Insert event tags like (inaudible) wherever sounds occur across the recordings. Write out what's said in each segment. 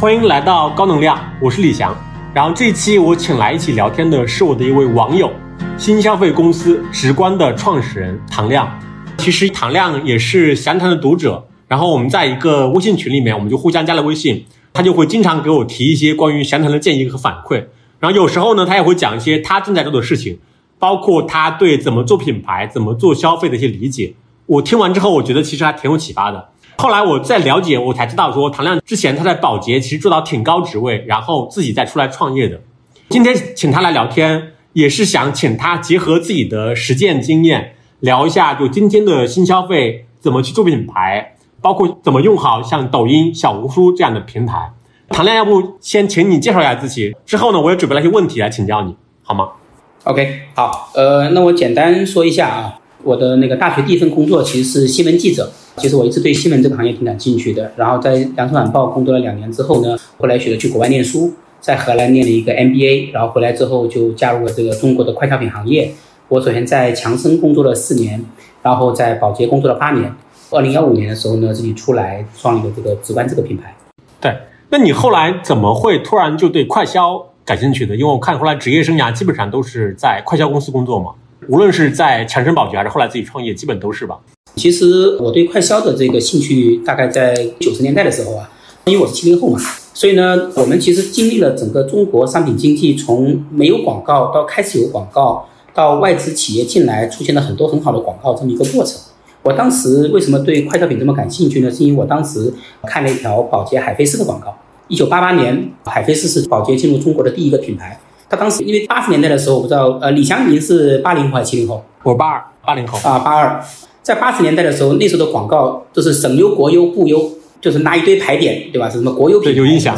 欢迎来到高能量，我是李翔。然后这一期我请来一起聊天的是我的一位网友，新消费公司直观的创始人唐亮。其实唐亮也是详谈的读者，然后我们在一个微信群里面，我们就互相加了微信，他就会经常给我提一些关于详谈的建议和反馈。然后有时候呢，他也会讲一些他正在做的事情，包括他对怎么做品牌、怎么做消费的一些理解。我听完之后，我觉得其实还挺有启发的。后来我再了解，我才知道说唐亮之前他在宝洁其实做到挺高职位，然后自己再出来创业的。今天请他来聊天，也是想请他结合自己的实践经验，聊一下就今天的新消费怎么去做品牌，包括怎么用好像抖音、小红书这样的平台。唐亮，要不先请你介绍一下自己，之后呢，我也准备了一些问题来请教你，好吗？OK，好，呃，那我简单说一下啊，我的那个大学第一份工作其实是新闻记者。其实我一直对新闻这个行业挺感兴趣的。然后在《羊城晚报》工作了两年之后呢，后来选择去国外念书，在荷兰念了一个 MBA。然后回来之后就加入了这个中国的快消品行业。我首先在强生工作了四年，然后在宝洁工作了八年。二零幺五年的时候呢，自己出来创立了这个直观这个品牌。对，那你后来怎么会突然就对快消感兴趣的？因为我看后来职业生涯基本上都是在快消公司工作嘛，无论是在强生宝洁还是后来自己创业，基本都是吧。其实我对快消的这个兴趣大概在九十年代的时候啊，因为我是七零后嘛，所以呢，我们其实经历了整个中国商品经济从没有广告到开始有广告，到外资企业进来，出现了很多很好的广告这么一个过程。我当时为什么对快消品这么感兴趣呢？是因为我当时看了一条宝洁海飞丝的广告。一九八八年，海飞丝是宝洁进入中国的第一个品牌。他当时因为八十年代的时候，我不知道呃，李翔您是八零后还是七零后？我八二，八零后啊，八二。在八十年代的时候，那时候的广告都是省优、国优、部优，就是拿一堆牌点，对吧？是什么国优品？对，有印象。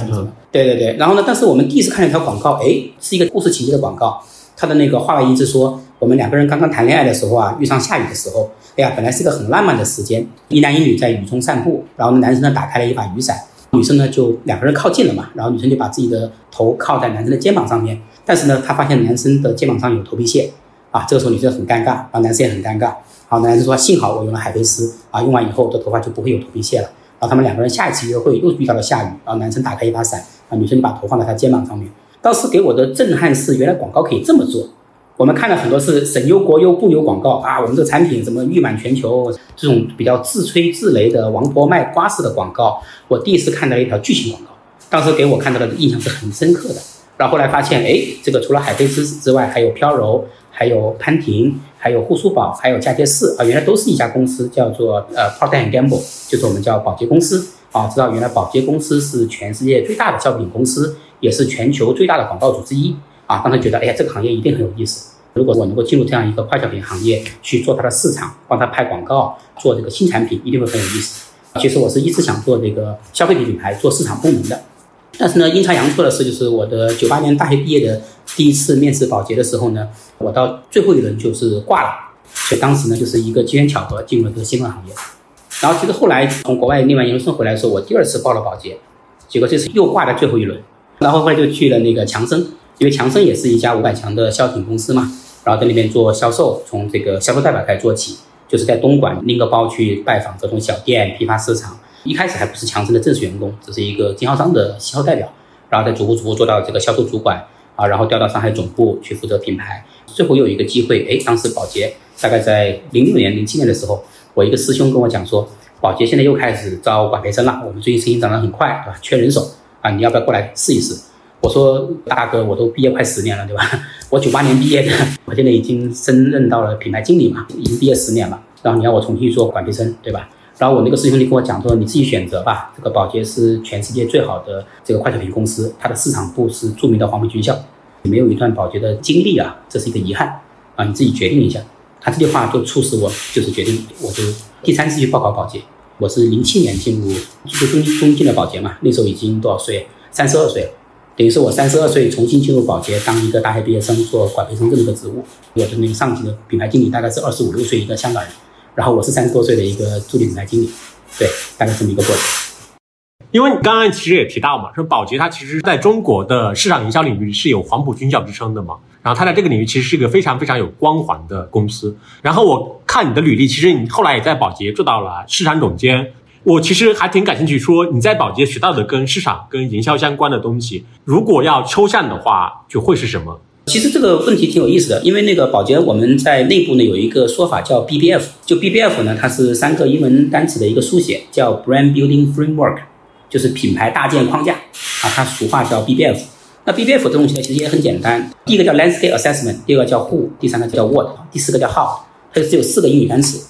对对对。然后呢，但是我们第一次看了一条广告，哎，是一个故事情节的广告。它的那个话外音是说，我们两个人刚刚谈恋爱的时候啊，遇上下雨的时候，哎呀，本来是个很浪漫的时间，一男一女在雨中散步。然后呢，男生呢打开了一把雨伞，女生呢就两个人靠近了嘛。然后女生就把自己的头靠在男生的肩膀上面，但是呢，她发现男生的肩膀上有头皮屑，啊，这个时候女生很尴尬，然后男生也很尴尬。好，男生说幸好我用了海飞丝啊，用完以后我的头发就不会有头皮屑了。然后他们两个人下一次约会又遇到了下雨，然后男生打开一把伞，啊，女生就把头放在他肩膀上面。当时给我的震撼是，原来广告可以这么做。我们看了很多是省优、国优、部优广告啊，我们这产品什么誉满全球，这种比较自吹自擂的王婆卖瓜式的广告，我第一次看到一条剧情广告，当时给我看到的印象是很深刻的。然后后来发现，哎，这个除了海飞丝之外，还有飘柔，还有潘婷。还有护舒宝，还有佳洁士啊，原来都是一家公司，叫做呃 Procter Gamble，就是我们叫宝洁公司啊。知道原来宝洁公司是全世界最大的消费品公司，也是全球最大的广告主之一啊。当时觉得，哎呀，这个行业一定很有意思。如果我能够进入这样一个快消品行业去做它的市场，帮他拍广告，做这个新产品，一定会很有意思。其实我是一直想做这个消费品品牌，做市场部门的。但是呢，阴差阳错的是，就是我的九八年大学毕业的第一次面试保洁的时候呢，我到最后一轮就是挂了，所以当时呢就是一个机缘巧合进入了这个新闻行业。然后其实后来从国外念完研究生回来的时候，我第二次报了保洁，结果这次又挂在最后一轮。然后后来就去了那个强生，因为强生也是一家五百强的消品公司嘛，然后在那边做销售，从这个销售代表开始做起，就是在东莞拎个包去拜访各种小店、批发市场。一开始还不是强生的正式员工，只是一个经销商的销售代表，然后再逐步逐步做到这个销售主管啊，然后调到上海总部去负责品牌。最后又有一个机会，哎，当时宝洁大概在零六年、零七年的时候，我一个师兄跟我讲说，宝洁现在又开始招管培生了，我们最近生意涨得很快，对吧？缺人手啊，你要不要过来试一试？我说大哥，我都毕业快十年了，对吧？我九八年毕业的，(laughs) 我现在已经升任到了品牌经理嘛，已经毕业十年了，然后你要我重新做管培生，对吧？然后我那个师兄就跟我讲说，你自己选择吧。这个宝洁是全世界最好的这个快消品公司，它的市场部是著名的黄埔军校。你没有一段宝洁的经历啊，这是一个遗憾啊，你自己决定一下。他这句话就促使我，就是决定，我就第三次去报考保洁。我是零七年进入就中中进的保洁嘛，那时候已经多少岁？三十二岁，等于是我三十二岁重新进入保洁，当一个大学毕业生做管培生这么个职务。我的那个上级的品牌经理大概是二十五六岁一个香港人。然后我是三十多岁的一个助理品牌经理，对，大概这么一个过程。因为你刚刚其实也提到嘛，说宝洁它其实在中国的市场营销领域是有黄埔军校之称的嘛，然后它在这个领域其实是一个非常非常有光环的公司。然后我看你的履历，其实你后来也在宝洁做到了市场总监，我其实还挺感兴趣，说你在保洁学到的跟市场、跟营销相关的东西，如果要抽象的话，就会是什么？其实这个问题挺有意思的，因为那个保洁我们在内部呢有一个说法叫 BBF，就 BBF 呢它是三个英文单词的一个缩写，叫 Brand Building Framework，就是品牌搭建框架啊，它俗话叫 BBF。那 BBF 这东西呢其实也很简单，第一个叫 Landscape Assessment，第二个叫 Who，第三个叫 What，第四个叫 How，它就只有四个英语单词。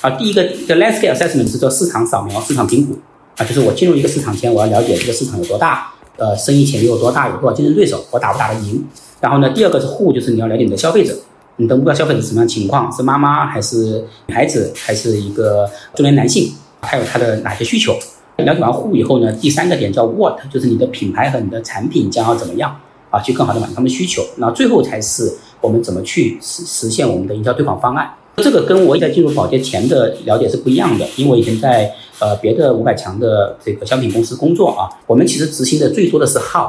啊，第一个叫 Landscape Assessment 是做市场扫描、市场评估啊，就是我进入一个市场前，我要了解这个市场有多大，呃，生意潜力有多大，有多少竞争对手，我打不打得赢。然后呢，第二个是 who，就是你要了解你的消费者，你的目标消费者什么样情况，是妈妈还是女孩子，还是一个中年男性，还有他的哪些需求。了解完 who 以后呢，第三个点叫 what，就是你的品牌和你的产品将要怎么样啊，去更好的满足他们需求。那最后才是我们怎么去实实现我们的营销推广方案。这个跟我在进入保洁前的了解是不一样的，因为我以前在呃别的五百强的这个商品公司工作啊，我们其实执行的最多的是 how。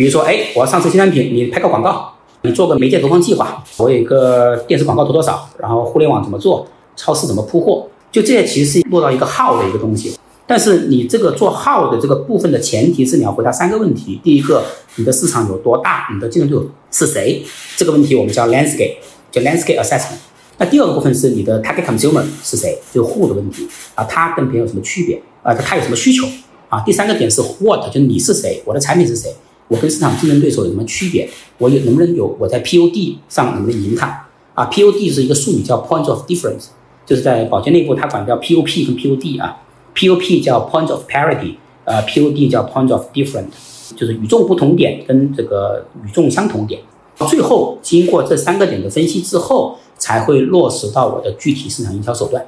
比如说，哎，我要上市新产品，你拍个广告，你做个媒介投放计划，我有一个电视广告投多少，然后互联网怎么做，超市怎么铺货，就这些其实是落到一个号的一个东西。但是你这个做号的这个部分的前提是你要回答三个问题：第一个，你的市场有多大？你的竞争对手是谁？这个问题我们叫 landscape，叫 landscape assessment。那第二个部分是你的 target consumer 是谁？就 who 的问题啊，他跟别人有什么区别啊？他有什么需求啊？第三个点是 what，就是你是谁？我的产品是谁？我跟市场竞争对手有什么区别？我有能不能有我在 POD 上能不能赢他？啊，POD 是一个术语叫 Point of Difference，就是在保洁内部它管叫 POP 跟 POD 啊，POP 叫 Point of Parity，呃，POD 叫 Point of Different，就是与众不同点跟这个与众相同点。最后经过这三个点的分析之后，才会落实到我的具体市场营销手段。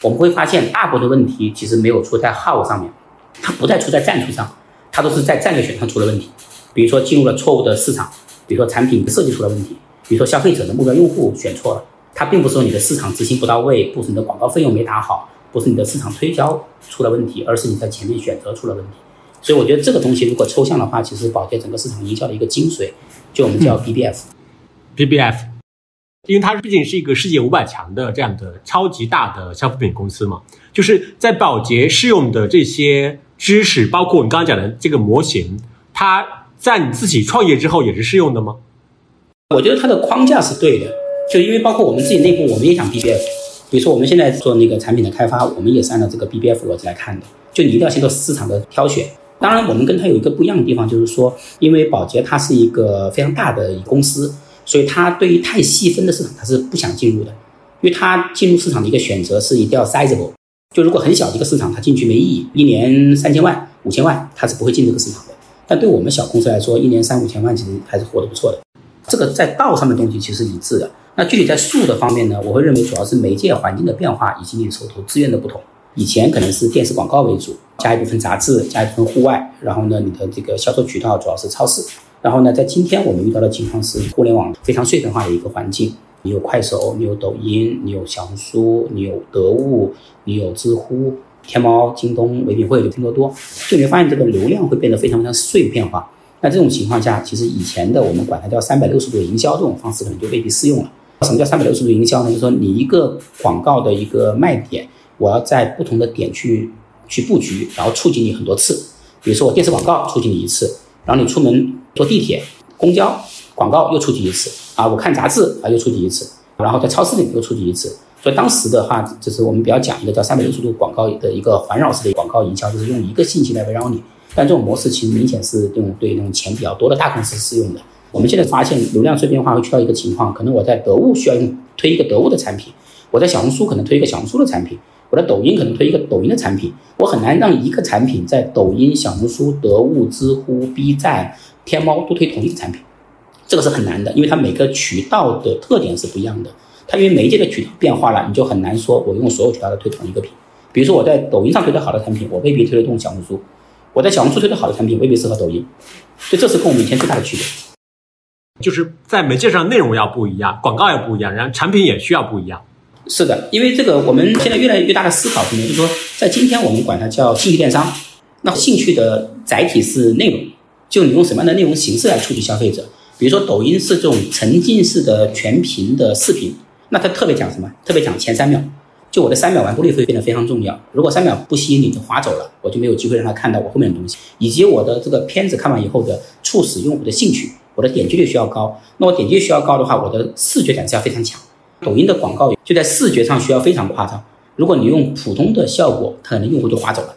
我们会发现大部分的问题其实没有出在 How 上面，它不再出在战术上，它都是在战略选上出了问题。比如说进入了错误的市场，比如说产品设计出了问题，比如说消费者的目标用户选错了，它并不是说你的市场执行不到位，不是你的广告费用没打好，不是你的市场推销出了问题，而是你在前面选择出了问题。所以我觉得这个东西如果抽象的话，其实保洁整个市场营销的一个精髓，就我们叫 BBF，BBF，因为它毕竟是一个世界五百强的这样的超级大的消费品公司嘛，就是在保洁适用的这些知识，包括我们刚刚讲的这个模型，它。在你自己创业之后也是适用的吗？我觉得它的框架是对的，就因为包括我们自己内部，我们也想 BBF。比如说我们现在做那个产品的开发，我们也是按照这个 BBF 逻辑来看的。就你一定要先做市场的挑选。当然，我们跟它有一个不一样的地方，就是说，因为宝洁它是一个非常大的公司，所以它对于太细分的市场它是不想进入的。因为它进入市场的一个选择是一定要 sizable。就如果很小的一个市场，它进去没意义。一年三千万、五千万，它是不会进这个市场的。但对我们小公司来说，一年三五千万其实还是活得不错的。这个在道上面东西其实一致的。那具体在术的方面呢，我会认为主要是媒介环境的变化以及你手头资源的不同。以前可能是电视广告为主，加一部分杂志，加一部分户外，然后呢，你的这个销售渠道主要是超市。然后呢，在今天我们遇到的情况是互联网非常碎片化的一个环境，你有快手，你有抖音，你有小红书，你有得物，你有知乎。天猫、京东、唯品会、拼多多，就你发现这个流量会变得非常非常碎片化。那这种情况下，其实以前的我们管它叫三百六十度营销这种方式，可能就未必适用了。什么叫三百六十度营销呢？就是说你一个广告的一个卖点，我要在不同的点去去布局，然后触及你很多次。比如说我电视广告触及你一次，然后你出门坐地铁、公交广告又触及一次啊，我看杂志啊又触及一次，然后在超市里又触及一次。所以当时的话，就是我们比较讲一个叫三百六十度广告的一个环绕式的广告营销，就是用一个信息来围绕你。但这种模式其实明显是用对那种钱比较多的大公司适用的。我们现在发现流量碎片化会去到一个情况，可能我在得物需要用推一个得物的产品，我在小红书可能推一个小红书的产品，我在抖音可能推一个抖音的产品，我很难让一个产品在抖音、小红书、得物、知乎、B 站、天猫都推同一个产品，这个是很难的，因为它每个渠道的特点是不一样的。它因为媒介的渠道变化了，你就很难说我用所有渠道的推同一个品。比如说我在抖音上推的好的产品，我未必推得动小红书；我在小红书推的好的产品，未必适合抖音。所以这是跟我们以前最大的区别，就是在媒介上内容要不一样，广告要不一样，然后产品也需要不一样。是的，因为这个我们现在越来越大的思考什么，就是说在今天我们管它叫兴趣电商。那兴趣的载体是内容，就你用什么样的内容形式来触及消费者？比如说抖音是这种沉浸式的全屏的视频。那他特别讲什么？特别讲前三秒，就我的三秒完播率会变得非常重要。如果三秒不吸引你就划走了，我就没有机会让他看到我后面的东西，以及我的这个片子看完以后的促使用户的兴趣，我的点击率需要高。那我点击率需要高的话，我的视觉感是要非常强。抖音的广告就在视觉上需要非常夸张。如果你用普通的效果，可能用户就划走了。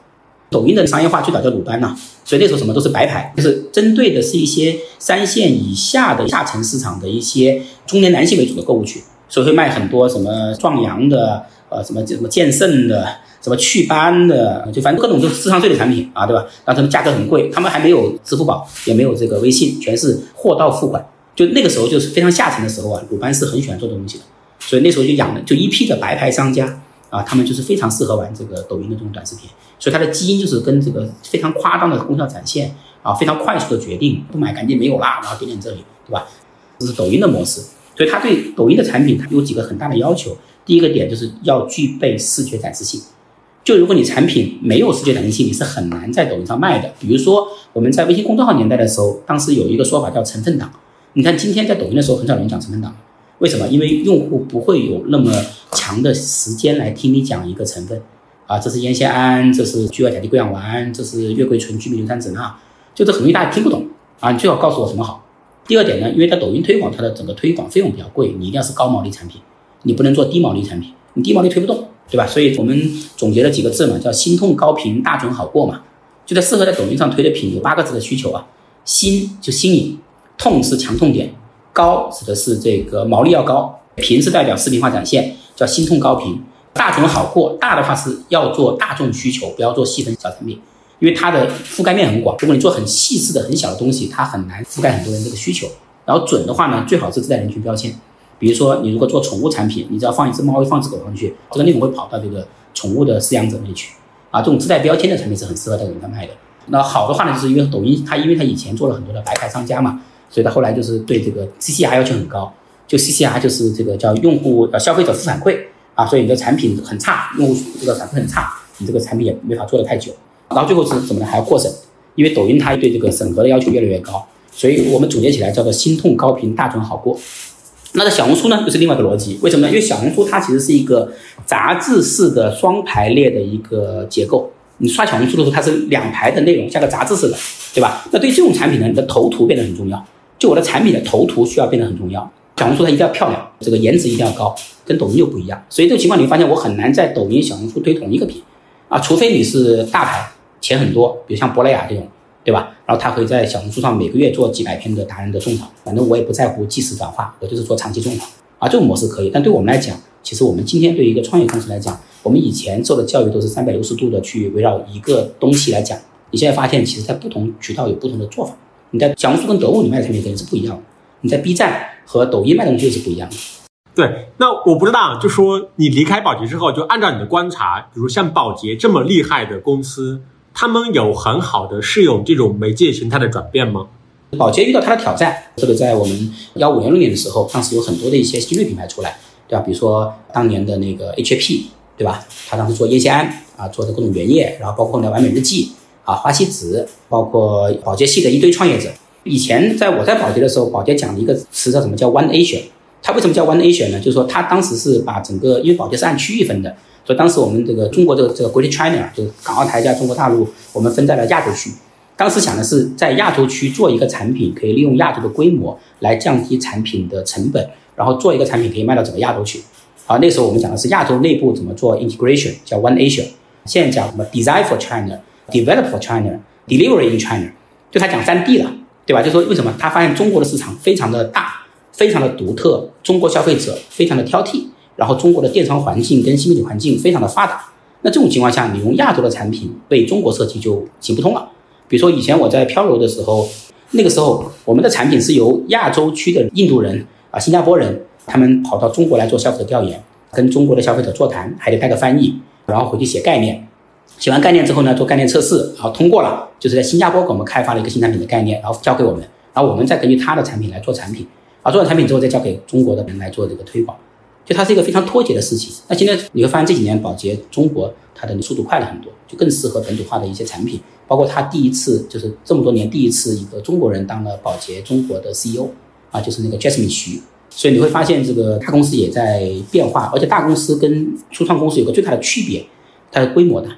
抖音的商业化最早叫鲁班呐，所以那时候什么都是白牌，就是针对的是一些三线以下的下沉市场的一些中年男性为主的购物群，所以会卖很多什么壮阳的，呃，什么什么健肾的，什么祛斑的，就反正各种都是智商税的产品啊，对吧？然后他们价格很贵，他们还没有支付宝，也没有这个微信，全是货到付款。就那个时候就是非常下沉的时候啊，鲁班是很喜欢做东西的，所以那时候就养了就一批的白牌商家。啊，他们就是非常适合玩这个抖音的这种短视频，所以它的基因就是跟这个非常夸张的功效展现啊，非常快速的决定，不买赶紧没有啦，然后点点这里，对吧？这是抖音的模式，所以它对抖音的产品它有几个很大的要求。第一个点就是要具备视觉展示性，就如果你产品没有视觉展示性，你是很难在抖音上卖的。比如说我们在微信公众号年代的时候，当时有一个说法叫成分党，你看今天在抖音的时候很少有人讲成分党。为什么？因为用户不会有那么强的时间来听你讲一个成分，啊，这是烟酰胺，这是聚二甲基硅氧烷，这是月桂醇聚醚硫酸酯钠，就这很容易大家听不懂啊。你最好告诉我什么好。第二点呢，因为在抖音推广，它的整个推广费用比较贵，你一定要是高毛利产品，你不能做低毛利产品，你低毛利推不动，对吧？所以我们总结了几个字嘛，叫心痛高频大准好过嘛，就在适合在抖音上推的品有八个字的需求啊，新就新颖，痛是强痛点。高指的是这个毛利要高，频是代表视频化展现，叫心痛高频。大众好过，大的话是要做大众需求，不要做细分小产品，因为它的覆盖面很广。如果你做很细致的很小的东西，它很难覆盖很多人这个需求。然后准的话呢，最好是自带人群标签。比如说你如果做宠物产品，你只要放一只猫，放一只狗上去，这个内容会跑到这个宠物的饲养者那里去。啊，这种自带标签的产品是很适合在抖音卖的。那好的话呢，就是因为抖音它因为它以前做了很多的白牌商家嘛。所以它后来就是对这个 CCR 要求很高，就 CCR 就是这个叫用户呃消费者负反馈啊，所以你的产品很差，用户这个反馈很差，你这个产品也没法做得太久。然后最后是怎么呢？还要过审，因为抖音它对这个审核的要求越来越高，所以我们总结起来叫做心痛高频大准好过。那在小红书呢，又是另外一个逻辑，为什么呢？因为小红书它其实是一个杂志式的双排列的一个结构，你刷小红书的时候它是两排的内容，像个杂志似的，对吧？那对这种产品呢，你的头图变得很重要。就我的产品的头图需要变得很重要，小红书它一定要漂亮，这个颜值一定要高，跟抖音又不一样。所以这个情况你会发现，我很难在抖音、小红书推同一个品啊，除非你是大牌，钱很多，比如像珀莱雅这种，对吧？然后他可以在小红书上每个月做几百篇的达人的种草，反正我也不在乎即时转化，我就是做长期种草啊，这种模式可以。但对我们来讲，其实我们今天对一个创业公司来讲，我们以前受的教育都是三百六十度的去围绕一个东西来讲，你现在发现，其实在不同渠道有不同的做法。你在小红书跟得物你卖的产品肯定是不一样的，你在 B 站和抖音卖的东西是不一样的。对，那我不知道，就说你离开宝洁之后，就按照你的观察，比如像宝洁这么厉害的公司，他们有很好的适应这种媒介形态的转变吗？宝洁遇到它的挑战，这个在我们幺五幺六年的时候，当时有很多的一些新锐品牌出来，对吧？比如说当年的那个 HAP，对吧？他当时做烟酰胺啊，做的各种原液，然后包括呢完美日记。啊，花西子，包括宝洁系的一堆创业者。以前在我在宝洁的时候，宝洁讲的一个词叫什么叫 One Asia。它为什么叫 One Asia 呢？就是说它当时是把整个，因为宝洁是按区域分的，所以当时我们这个中国这个这个 Great China 就是港澳台加中国大陆，我们分在了亚洲区。当时想的是在亚洲区做一个产品，可以利用亚洲的规模来降低产品的成本，然后做一个产品可以卖到整个亚洲去。啊，那时候我们讲的是亚洲内部怎么做 integration，叫 One Asia。现在讲什么 Design for China。Develop for China, delivery in China，就他讲三 D 了，对吧？就说为什么他发现中国的市场非常的大，非常的独特，中国消费者非常的挑剔，然后中国的电商环境跟新媒体环境非常的发达。那这种情况下，你用亚洲的产品被中国设计就行不通了。比如说以前我在漂流的时候，那个时候我们的产品是由亚洲区的印度人啊、新加坡人，他们跑到中国来做消费者调研，跟中国的消费者座谈，还得带个翻译，然后回去写概念。写完概念之后呢，做概念测试，然后通过了，就是在新加坡给我们开发了一个新产品的概念，然后交给我们，然后我们再根据他的产品来做产品，啊，做完产品之后再交给中国的人来做这个推广，就它是一个非常脱节的事情。那现在你会发现这几年宝洁中国它的速度快了很多，就更适合本土化的一些产品，包括他第一次就是这么多年第一次一个中国人当了宝洁中国的 CEO，啊，就是那个 Jasmine 徐，所以你会发现这个大公司也在变化，而且大公司跟初创公司有个最大的区别，它的规模大。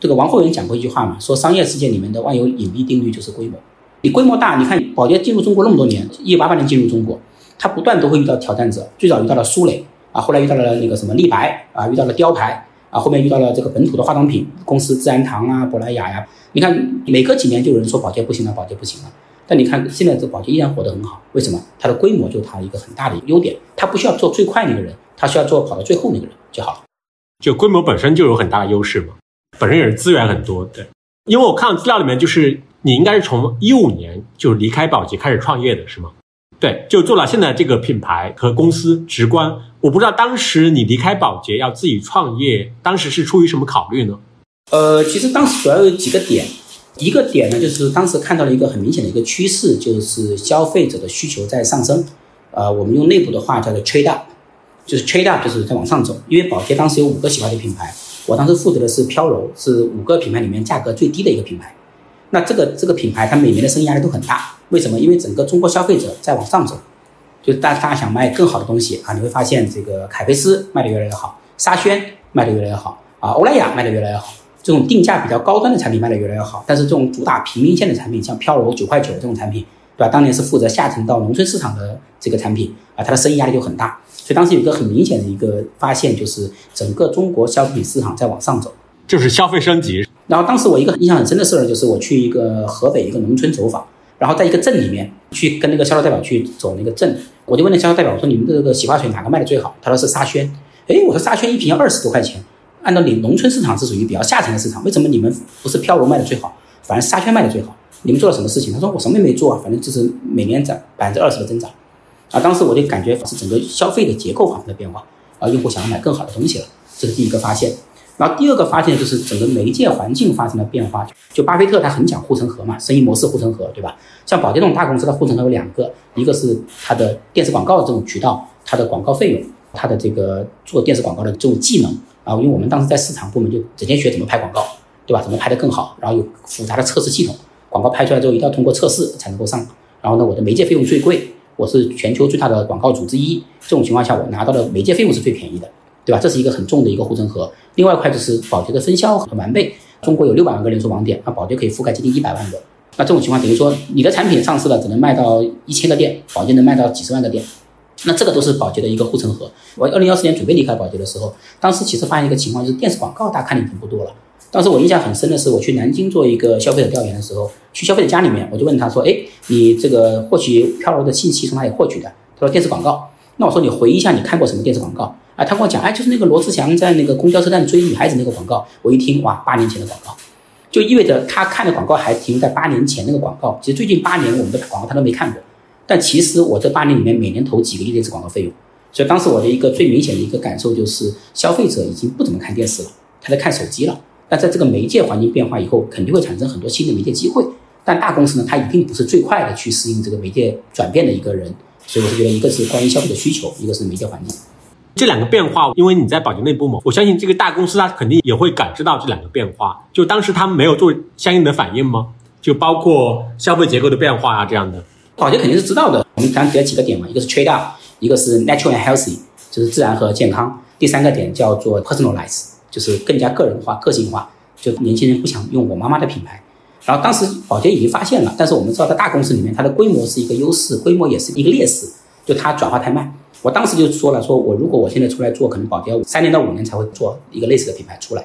这个王厚元讲过一句话嘛，说商业世界里面的万有引力定律就是规模。你规模大，你看宝洁进入中国那么多年，一八八年进入中国，它不断都会遇到挑战者，最早遇到了苏磊啊，后来遇到了那个什么立白啊，遇到了雕牌啊，后面遇到了这个本土的化妆品公司自然堂啊、珀莱雅呀。你看每隔几年就有人说宝洁不行了，宝洁不行了。但你看现在这宝洁依然活得很好，为什么？它的规模就是它一个很大的优点，它不需要做最快那个人，它需要做跑到最后那个人就好了。就规模本身就有很大的优势嘛，本身也是资源很多。对，因为我看资料里面就是。你应该是从一五年就离开宝洁开始创业的是吗？对，就做了现在这个品牌和公司直观。我不知道当时你离开宝洁要自己创业，当时是出于什么考虑呢？呃，其实当时主要有几个点，一个点呢就是当时看到了一个很明显的一个趋势，就是消费者的需求在上升。呃，我们用内部的话叫做 trade up，就是 trade up 就是在往上走。因为宝洁当时有五个洗发水品牌，我当时负责的是飘柔，是五个品牌里面价格最低的一个品牌。那这个这个品牌，它每年的生意压力都很大。为什么？因为整个中国消费者在往上走，就大大家想卖更好的东西啊。你会发现，这个凯菲斯卖的越来越好，沙宣卖的越来越好啊，欧莱雅卖的越来越好。这种定价比较高端的产品卖的越来越好。但是这种主打平民线的产品，像飘柔九块九这种产品，对吧？当年是负责下沉到农村市场的这个产品啊，它的生意压力就很大。所以当时有一个很明显的一个发现，就是整个中国消费品市场在往上走，就是消费升级。然后当时我一个印象很深的事儿，就是我去一个河北一个农村走访，然后在一个镇里面去跟那个销售代表去走那个镇，我就问那销售代表我说：“你们的这个洗发水哪个卖的最好？”他说是沙宣。哎，我说沙宣一瓶要二十多块钱，按照你农村市场是属于比较下沉的市场，为什么你们不是飘柔卖的最好，反而沙宣卖的最好？你们做了什么事情？他说我什么也没做啊，反正就是每年涨百分之二十的增长。啊，当时我就感觉是整个消费的结构发生了变化，啊，用户想要买更好的东西了，这是第一个发现。然后第二个发现就是整个媒介环境发生了变化，就巴菲特他很讲护城河嘛，生意模式护城河，对吧？像宝洁这种大公司的护城河有两个，一个是它的电视广告的这种渠道，它的广告费用，它的这个做电视广告的这种技能啊，因为我们当时在市场部门就整天学怎么拍广告，对吧？怎么拍得更好，然后有复杂的测试系统，广告拍出来之后一定要通过测试才能够上。然后呢，我的媒介费用最贵，我是全球最大的广告组之一，这种情况下我拿到的媒介费用是最便宜的。对吧？这是一个很重的一个护城河。另外一块就是宝洁的分销很完备，中国有六百万个连锁网点，那宝洁可以覆盖接近一百万个。那这种情况等于说，你的产品上市了，只能卖到一千个店，宝洁能卖到几十万个店。那这个都是宝洁的一个护城河。我二零幺四年准备离开宝洁的时候，当时其实发现一个情况，就是电视广告大家看的已经不多了。当时我印象很深的是，我去南京做一个消费者调研的时候，去消费者家里面，我就问他说：“哎，你这个获取飘柔的信息从哪里获取的？”他说：“电视广告。”那我说：“你回忆一下，你看过什么电视广告？”啊，他跟我讲，哎，就是那个罗志祥在那个公交车站追女孩子那个广告。我一听，哇，八年前的广告，就意味着他看的广告还停留在八年前那个广告。其实最近八年我们的广告他都没看过，但其实我这八年里面每年投几个亿电视广告费用。所以当时我的一个最明显的一个感受就是，消费者已经不怎么看电视了，他在看手机了。但在这个媒介环境变化以后，肯定会产生很多新的媒介机会。但大公司呢，它一定不是最快的去适应这个媒介转变的一个人。所以我是觉得，一个是关于消费者需求，一个是媒介环境。这两个变化，因为你在宝洁内部嘛，我相信这个大公司它肯定也会感知到这两个变化。就当时他们没有做相应的反应吗？就包括消费结构的变化啊这样的。宝洁肯定是知道的。我们刚提了几个点嘛，一个是 trade up，一个是 natural and healthy，就是自然和健康。第三个点叫做 personalize，就是更加个人化、个性化。就年轻人不想用我妈妈的品牌。然后当时宝洁已经发现了，但是我们知道在大公司里面，它的规模是一个优势，规模也是一个劣势，就它转化太慢。我当时就说了，说我如果我现在出来做，可能宝洁三年到五年才会做一个类似的品牌出来，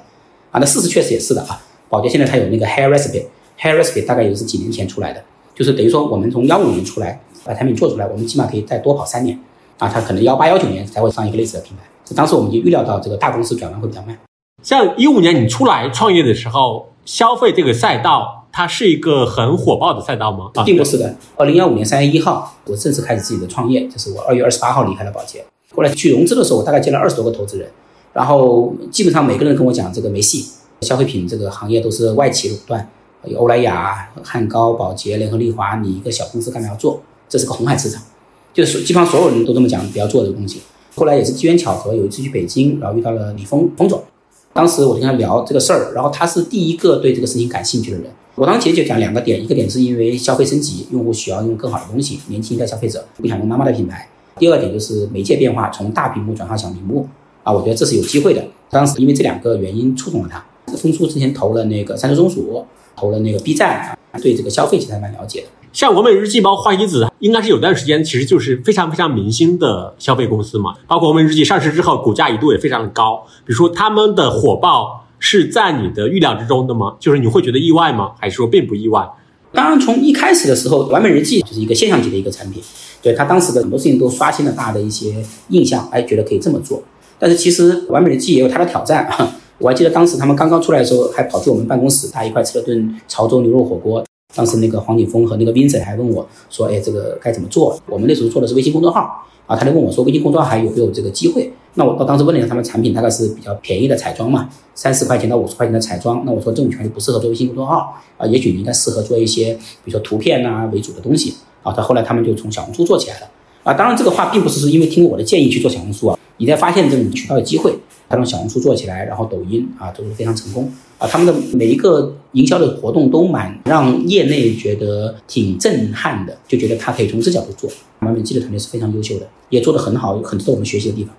啊，那事实确实也是的啊。宝洁现在它有那个 Hair Recipe，Hair Recipe 大概也是几年前出来的，就是等于说我们从幺五年出来把产品做出来，我们起码可以再多跑三年，啊，它可能幺八幺九年才会上一个类似的品牌。当时我们就预料到这个大公司转弯会比较慢。像一五年你出来创业的时候，消费这个赛道。它是一个很火爆的赛道吗？啊并不是的。二零幺五年三月一号，我正式开始自己的创业，就是我二月二十八号离开了宝洁。后来去融资的时候，我大概见了二十多个投资人，然后基本上每个人跟我讲这个没戏，消费品这个行业都是外企垄断，有欧莱雅、汉高、宝洁、联合利华，你一个小公司干嘛要做？这是个红海市场，就是基本上所有人都这么讲，不要做这个东西。后来也是机缘巧合，有一次去北京，然后遇到了李峰峰总，当时我就跟他聊这个事儿，然后他是第一个对这个事情感兴趣的人。我当时就讲两个点，一个点是因为消费升级，用户需要用更好的东西，年轻一代消费者不想用妈妈的品牌第二点就是媒介变化，从大屏幕转向小屏幕啊，我觉得这是有机会的。当时因为这两个原因触动了他。风叔之前投了那个三只松鼠，投了那个 B 站，对这个消费其实还蛮了解的。像完美日记、包括花西子，应该是有段时间其实就是非常非常明星的消费公司嘛。包括完美日记上市之后，股价一度也非常的高。比如说他们的火爆是在你的预料之中的吗？就是你会觉得意外吗？还是说并不意外？当然，从一开始的时候，完美日记就是一个现象级的一个产品，对他当时的很多事情都刷新了大家的一些印象，哎，觉得可以这么做。但是其实完美日记也有它的挑战。我还记得当时他们刚刚出来的时候，还跑去我们办公室，大家一块吃了顿潮州牛肉火锅。当时那个黄景峰和那个 Vincent 还问我说：“哎，这个该怎么做？”我们那时候做的是微信公众号啊，他就问我说：“微信公众号还有没有这个机会？”那我当时问了一下他们产品，大概是比较便宜的彩妆嘛，三十块钱到五十块钱的彩妆。那我说这种权利不适合做微信公众号啊，也许你应该适合做一些比如说图片呐为主的东西啊。他后来他们就从小红书做起来了啊。当然这个话并不是说因为听我的建议去做小红书啊，你在发现这种渠道的机会。他从小红书做起来，然后抖音啊都是非常成功啊。他们的每一个营销的活动都蛮让业内觉得挺震撼的，就觉得他可以从这角度做。完美记的团队是非常优秀的，也做得很好，有很多我们学习的地方。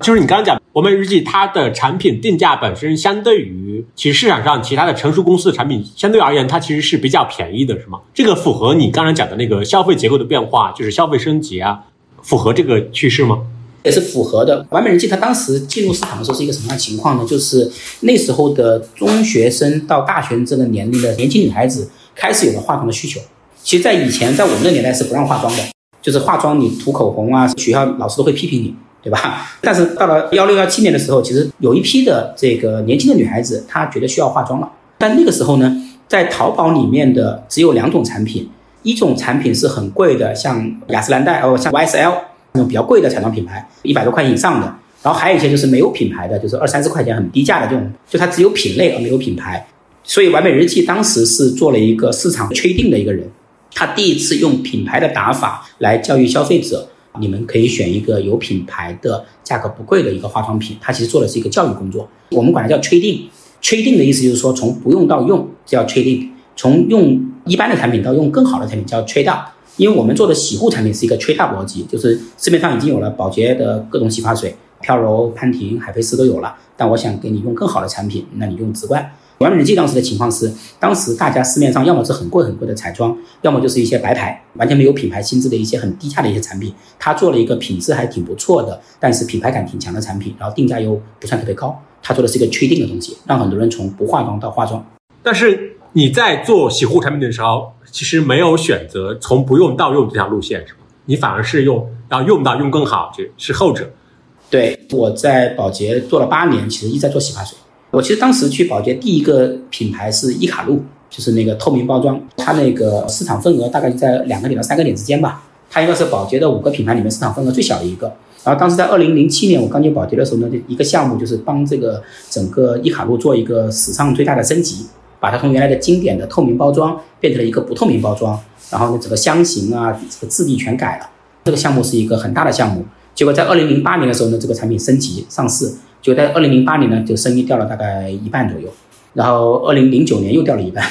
就是你刚刚讲完美日记，它的产品定价本身相对于其实市场上其他的成熟公司的产品相对而言，它其实是比较便宜的，是吗？这个符合你刚才讲的那个消费结构的变化，就是消费升级啊，符合这个趋势吗？也是符合的。完美日记它当时进入市场的时候是一个什么样的情况呢？就是那时候的中学生到大学这个年龄的年轻女孩子开始有了化妆的需求。其实，在以前，在我们的年代是不让化妆的，就是化妆你涂口红啊，学校老师都会批评你，对吧？(laughs) 但是到了幺六幺七年的时候，其实有一批的这个年轻的女孩子，她觉得需要化妆了。但那个时候呢，在淘宝里面的只有两种产品，一种产品是很贵的，像雅诗兰黛哦，像 YSL。那种比较贵的彩妆品牌，一百多块以上的，然后还有一些就是没有品牌的，就是二三十块钱很低价的这种，就它只有品类而没有品牌。所以完美日记当时是做了一个市场确定的一个人，他第一次用品牌的打法来教育消费者，你们可以选一个有品牌的、价格不贵的一个化妆品。它其实做的是一个教育工作，我们管它叫确定。确定的意思就是说，从不用到用叫确定，从用一般的产品到用更好的产品叫 trade。因为我们做的洗护产品是一个 trade up 逻辑，就是市面上已经有了宝洁的各种洗发水，飘柔、潘婷、海飞丝都有了，但我想给你用更好的产品，那你用直观。完美日记当时的情况是，当时大家市面上要么是很贵很贵的彩妆，要么就是一些白牌，完全没有品牌心智的一些很低价的一些产品。他做了一个品质还挺不错的，但是品牌感挺强的产品，然后定价又不算特别高。他做的是一个确定的东西，让很多人从不化妆到化妆。但是你在做洗护产品的时候。其实没有选择从不用到用这条路线，是吗？你反而是用然后用到用更好，就是后者。对，我在宝洁做了八年，其实一直在做洗发水。我其实当时去宝洁第一个品牌是伊卡露，就是那个透明包装，它那个市场份额大概在两个点到三个点之间吧。它应该是宝洁的五个品牌里面市场份额最小的一个。然后当时在二零零七年我刚进宝洁的时候呢，就一个项目就是帮这个整个伊卡露做一个史上最大的升级。把它从原来的经典的透明包装变成了一个不透明包装，然后呢，整个箱型啊，这个质地全改了。这个项目是一个很大的项目。结果在二零零八年的时候呢，这个产品升级上市，就在二零零八年呢，就生意掉了大概一半左右。然后二零零九年又掉了一半，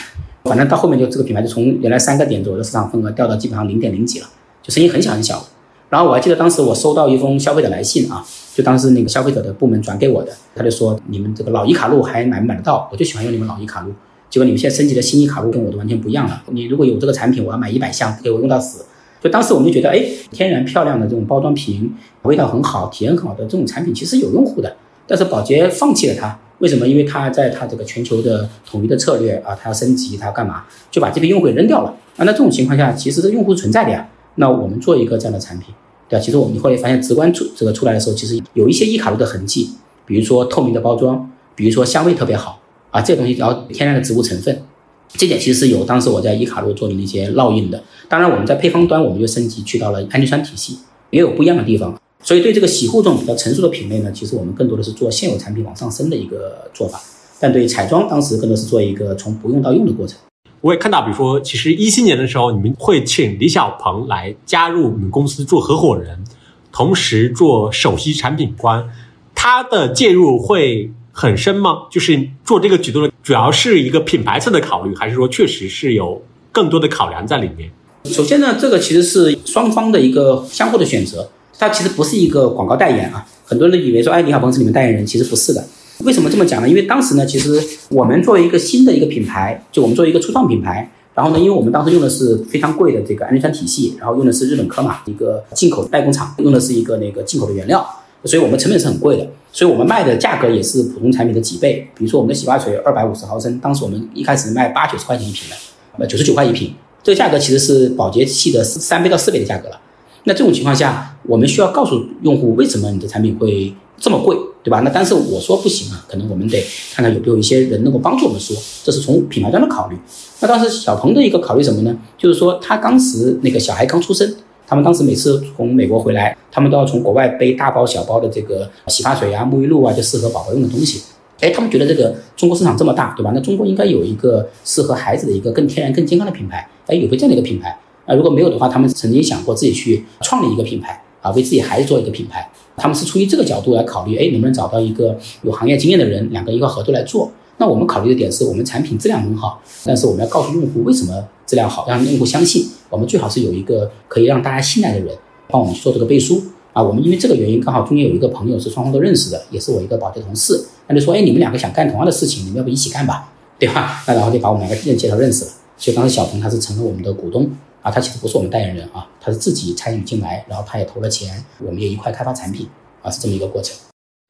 反正到后面就这个品牌就从原来三个点左右的市场份额掉到基本上零点零几了，就声音很小很小。然后我还记得当时我收到一封消费者来信啊，就当时那个消费者的部门转给我的，他就说你们这个老伊卡路还买不买得到？我就喜欢用你们老伊卡路。结果你们现在升级的新一卡路跟我的完全不一样了。你如果有这个产品，我要买一百箱，给我用到死。就当时我们就觉得，哎，天然漂亮的这种包装瓶，味道很好，体验很好的这种产品，其实有用户的。但是宝洁放弃了它，为什么？因为它在它这个全球的统一的策略啊，它要升级，它要干嘛，就把这批用户给扔掉了啊。那这种情况下，其实这用户存在的呀。那我们做一个这样的产品，对吧？其实我们后来发现，直观出这个出来的时候，其实有一些一卡路的痕迹，比如说透明的包装，比如说香味特别好啊，这东西然后天然的植物成分。这点其实有当时我在伊卡路做的那些烙印的。当然，我们在配方端，我们又升级去到了氨基酸体系，也有不一样的地方。所以，对这个洗护这种比较成熟的品类呢，其实我们更多的是做现有产品往上升的一个做法。但对彩妆，当时更多是做一个从不用到用的过程。我也看到，比如说，其实一七年的时候，你们会请李小鹏来加入你们公司做合伙人，同时做首席产品官，他的介入会。很深吗？就是做这个举动的主要是一个品牌侧的考虑，还是说确实是有更多的考量在里面？首先呢，这个其实是双方的一个相互的选择。它其实不是一个广告代言啊。很多人以为说，哎，李小鹏是你们代言人，其实不是的。为什么这么讲呢？因为当时呢，其实我们作为一个新的一个品牌，就我们作为一个初创品牌，然后呢，因为我们当时用的是非常贵的这个安全酸体系，然后用的是日本科马一个进口代工厂，用的是一个那个进口的原料，所以我们成本是很贵的，所以我们卖的价格也是普通产品的几倍。比如说我们的洗发水二百五十毫升，当时我们一开始卖八九十块钱一瓶的，呃，九十九块一瓶，这个价格其实是保洁器的三倍到四倍的价格了。那这种情况下，我们需要告诉用户为什么你的产品会这么贵。对吧？那但是我说不行啊，可能我们得看看有没有一些人能够帮助我们说，这是从品牌端的考虑。那当时小鹏的一个考虑什么呢？就是说他当时那个小孩刚出生，他们当时每次从美国回来，他们都要从国外背大包小包的这个洗发水啊、沐浴露啊，就适合宝宝用的东西。哎，他们觉得这个中国市场这么大，对吧？那中国应该有一个适合孩子的一个更天然、更健康的品牌。哎，有个这样的一个品牌啊，如果没有的话，他们曾经想过自己去创立一个品牌啊，为自己孩子做一个品牌。他们是出于这个角度来考虑，哎，能不能找到一个有行业经验的人，两个一块合作来做？那我们考虑的点是我们产品质量很好，但是我们要告诉用户为什么质量好，让用户相信。我们最好是有一个可以让大家信赖的人帮我们去做这个背书啊。我们因为这个原因，刚好中间有一个朋友是双方都认识的，也是我一个保洁同事，那就说，哎，你们两个想干同样的事情，你们要不一起干吧，对吧？那然后就把我们两个人介绍认识了。所以当时小鹏他是成了我们的股东。啊，他其实不是我们代言人啊，他是自己参与进来，然后他也投了钱，我们也一块开发产品啊，是这么一个过程。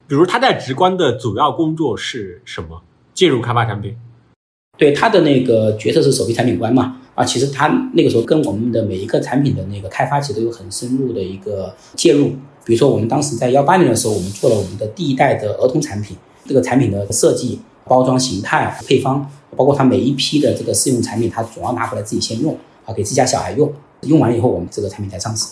比如他在直观的主要工作是什么？介入开发产品？对，他的那个角色是首席产品官嘛？啊，其实他那个时候跟我们的每一个产品的那个开发，其实都有很深入的一个介入。比如说我们当时在幺八年的时候，我们做了我们的第一代的儿童产品，这个产品的设计、包装形态、配方，包括他每一批的这个试用产品，他总要拿回来自己先用。给自家小孩用，用完了以后，我们这个产品才上市。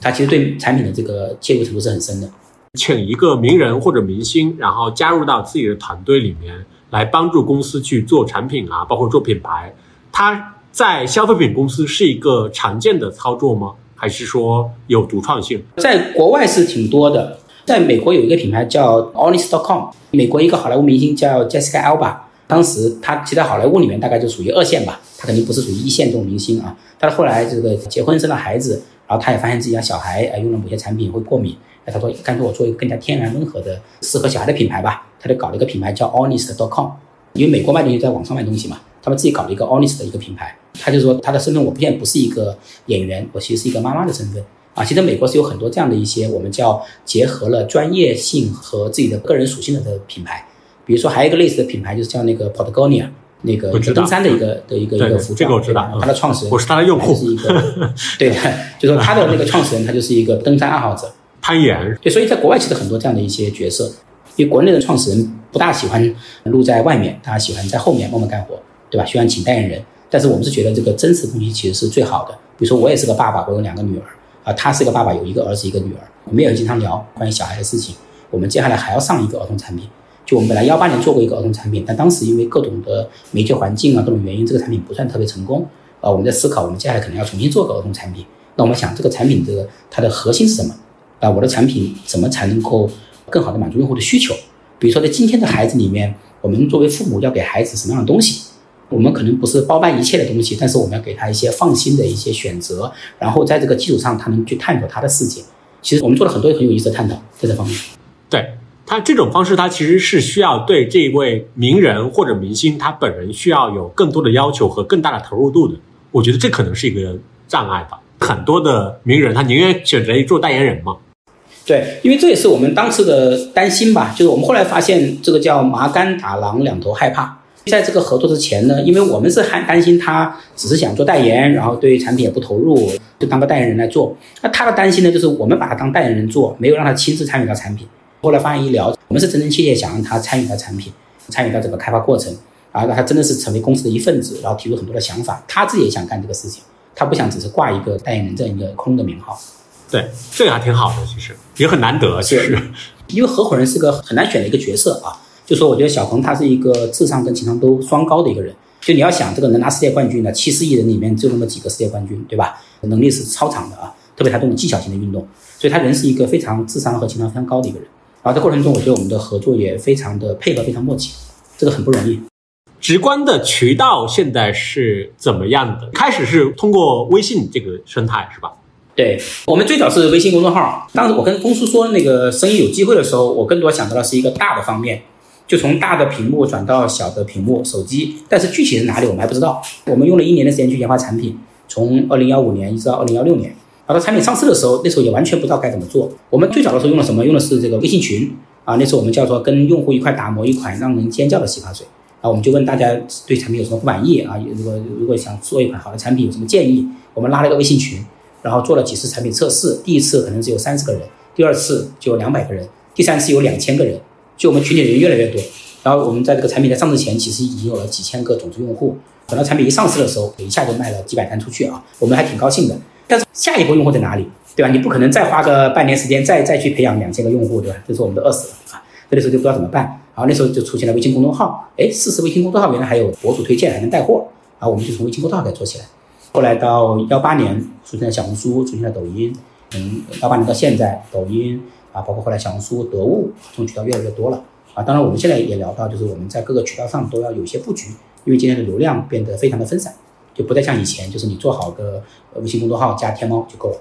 他其实对产品的这个介入程度是很深的。请一个名人或者明星，然后加入到自己的团队里面，来帮助公司去做产品啊，包括做品牌。他在消费品公司是一个常见的操作吗？还是说有独创性？在国外是挺多的。在美国有一个品牌叫 Honest.com，美国一个好莱坞明星叫 Jessica Alba。当时他其实在好莱坞里面大概就属于二线吧，他肯定不是属于一线这种明星啊。但是后来这个结婚生了孩子，然后他也发现自己家小孩哎用了某些产品会过敏，哎他说干脆我做一个更加天然温和的适合小孩的品牌吧，他就搞了一个品牌叫 Honest.com，因为美国卖东西在网上卖东西嘛，他们自己搞了一个 Honest 的一个品牌。他就说他的身份我现在不是一个演员，我其实是一个妈妈的身份啊。其实美国是有很多这样的一些我们叫结合了专业性和自己的个人属性的的品牌。比如说，还有一个类似的品牌，就是叫那个 Patagonia，那个登山的一个的一个一个服装。这个我知道。它的创始人，我是他的用户。是一个，(laughs) 对，就说他的那个创始人，他就是一个登山爱好者，攀岩。对，所以在国外其实很多这样的一些角色，因为国内的创始人不大喜欢露在外面，大家喜欢在后面默默干活，对吧？喜欢请代言人。但是我们是觉得这个真实的东西其实是最好的。比如说，我也是个爸爸，我有两个女儿啊，他是个爸爸，有一个儿子，一个女儿。我们也经常聊关于小孩的事情。我们接下来还要上一个儿童产品。就我们本来幺八年做过一个儿童产品，但当时因为各种的媒介环境啊，各种原因，这个产品不算特别成功。啊，我们在思考，我们接下来可能要重新做个儿童产品。那我们想，这个产品这个它的核心是什么？啊，我的产品怎么才能够更好的满足用户的需求？比如说，在今天的孩子里面，我们作为父母要给孩子什么样的东西？我们可能不是包办一切的东西，但是我们要给他一些放心的一些选择，然后在这个基础上，他能去探索他的世界。其实我们做了很多很有意思的探讨在这方面。对。他这种方式，他其实是需要对这位名人或者明星他本人需要有更多的要求和更大的投入度的。我觉得这可能是一个障碍吧。很多的名人他宁愿选择做代言人嘛。对，因为这也是我们当时的担心吧。就是我们后来发现，这个叫麻杆打狼两头害怕。在这个合作之前呢，因为我们是还担心他只是想做代言，然后对于产品也不投入，就当个代言人来做。那他的担心呢，就是我们把他当代言人做，没有让他亲自参与到产品。后来发现一聊，我们是真真切切想让他参与到产品，参与到这个开发过程，啊，让他真的是成为公司的一份子，然后提出很多的想法。他自己也想干这个事情，他不想只是挂一个代言人这样一个空的名号。对，这个还挺好的，其实也很难得。其实，因为合伙人是个很难选的一个角色啊。就说我觉得小鹏他是一个智商跟情商都双高的一个人。就你要想这个能拿世界冠军的七十亿人里面就那么几个世界冠军，对吧？能力是超常的啊，特别他这种技巧型的运动，所以他人是一个非常智商和情商非常高的一个人。然后这过程中，我觉得我们的合作也非常的配合，非常默契，这个很不容易。直观的渠道现在是怎么样的？开始是通过微信这个生态是吧？对我们最早是微信公众号，当时我跟公司说那个生意有机会的时候，我更多想到的是一个大的方面，就从大的屏幕转到小的屏幕手机，但是具体是哪里我们还不知道。我们用了一年的时间去研发产品，从二零幺五年一直到二零幺六年，然后产品上市的时候，那时候也完全不知道该怎么做。我们最早的时候用了什么？用的是这个微信群啊，那时候我们叫做跟用户一块打磨一款让人尖叫的洗发水。啊，我们就问大家对产品有什么不满意啊？如果如果想做一款好的产品，有什么建议？我们拉了一个微信群，然后做了几次产品测试。第一次可能只有三十个人，第二次就有两百个人，第三次有两千个人。就我们群里人越来越多，然后我们在这个产品在上市前，其实已经有了几千个种子用户。等到产品一上市的时候，一下就卖了几百单出去啊，我们还挺高兴的。但是下一波用户在哪里？对吧？你不可能再花个半年时间再再去培养两千个用户，对吧？这时候我们都饿死了啊！这个时候就不知道怎么办。然后那时候就出现了微信公众号，哎，试试微信公众号，原来还有博主推荐，还能带货，然后我们就从微信公众号开始做起来。后来到幺八年出现了小红书，出现了抖音，嗯，幺八年到现在，抖音啊，包括后来小红书、得物这种渠道越来越多了啊。当然，我们现在也聊到，就是我们在各个渠道上都要有一些布局，因为今天的流量变得非常的分散，就不再像以前，就是你做好个微信公众号加天猫就够了。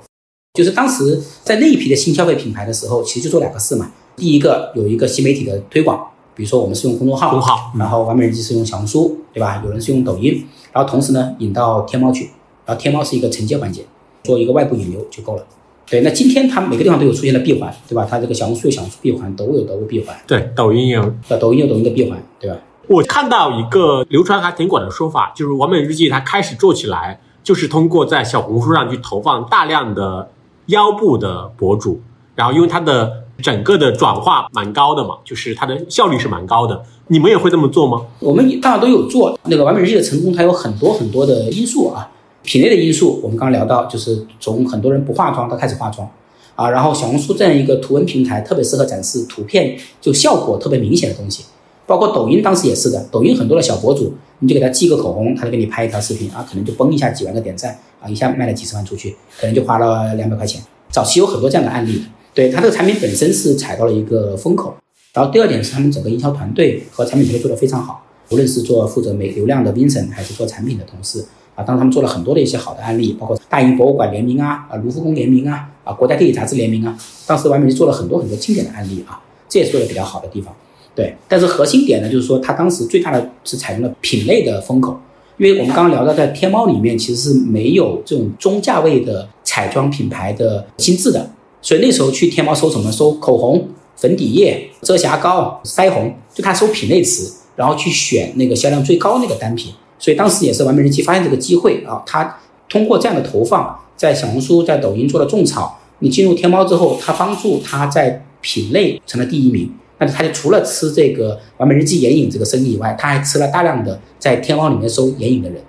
就是当时在那一批的新消费品牌的时候，其实就做两个事嘛。第一个有一个新媒体的推广，比如说我们是用公众号，公号，然后完美日记是用小红书，对吧？有人是用抖音，然后同时呢引到天猫去。然后天猫是一个承接环节，做一个外部引流就够了。对，那今天它每个地方都有出现了闭环，对吧？它这个小红书有小红书闭环，抖音有抖音闭环，对，抖音有，呃，抖音有抖音的闭环，对吧？我看到一个流传还挺广的说法，就是完美日记它开始做起来，就是通过在小红书上去投放大量的腰部的博主，然后因为它的整个的转化蛮高的嘛，就是它的效率是蛮高的。你们也会这么做吗？我们当然都有做。那个完美日记的成功，它有很多很多的因素啊。品类的因素，我们刚刚聊到，就是从很多人不化妆到开始化妆，啊，然后小红书这样一个图文平台，特别适合展示图片就效果特别明显的东西，包括抖音当时也是的，抖音很多的小博主，你就给他寄个口红，他就给你拍一条视频啊，可能就崩一下几万个点赞啊，一下卖了几十万出去，可能就花了两百块钱。早期有很多这样的案例，对他这个产品本身是踩到了一个风口，然后第二点是他们整个营销团队和产品团队做得非常好，无论是做负责美流量的 Vincent，还是做产品的同事。啊，当他们做了很多的一些好的案例，包括大英博物馆联名啊，啊卢浮宫联名啊，啊国家地理杂志联名啊，当时完美就做了很多很多经典的案例啊，这也是做的比较好的地方。对，但是核心点呢，就是说它当时最大的是采用了品类的风口，因为我们刚刚聊到在天猫里面其实是没有这种中价位的彩妆品牌的心智的，所以那时候去天猫搜什么？搜口红、粉底液、遮瑕膏、腮红，就它搜品类词，然后去选那个销量最高那个单品。所以当时也是完美日记发现这个机会啊，他通过这样的投放，在小红书、在抖音做了种草。你进入天猫之后，他帮助他在品类成了第一名。那他就除了吃这个完美日记眼影这个生意以外，他还吃了大量的在天猫里面收眼影的人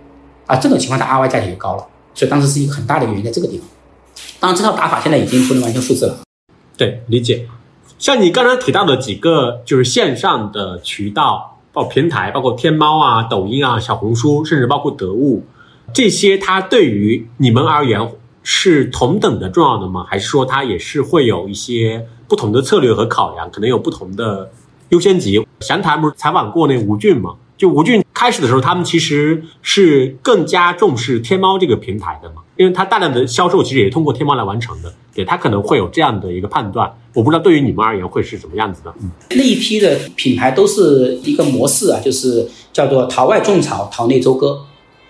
啊。这种情况的，RY 价钱就高了。所以当时是一个很大的原因在这个地方。当然，这套打法现在已经不能完全复制了。对，理解。像你刚才提到的几个就是线上的渠道。包括平台，包括天猫啊、抖音啊、小红书，甚至包括得物，这些它对于你们而言是同等的重要的吗？还是说它也是会有一些不同的策略和考量，可能有不同的优先级？详谈不是采访过那吴俊吗？就吴俊开始的时候，他们其实是更加重视天猫这个平台的嘛，因为他大量的销售其实也通过天猫来完成的。对他可能会有这样的一个判断，我不知道对于你们而言会是怎么样子的。嗯，那一批的品牌都是一个模式啊，就是叫做淘外种草，淘内收割，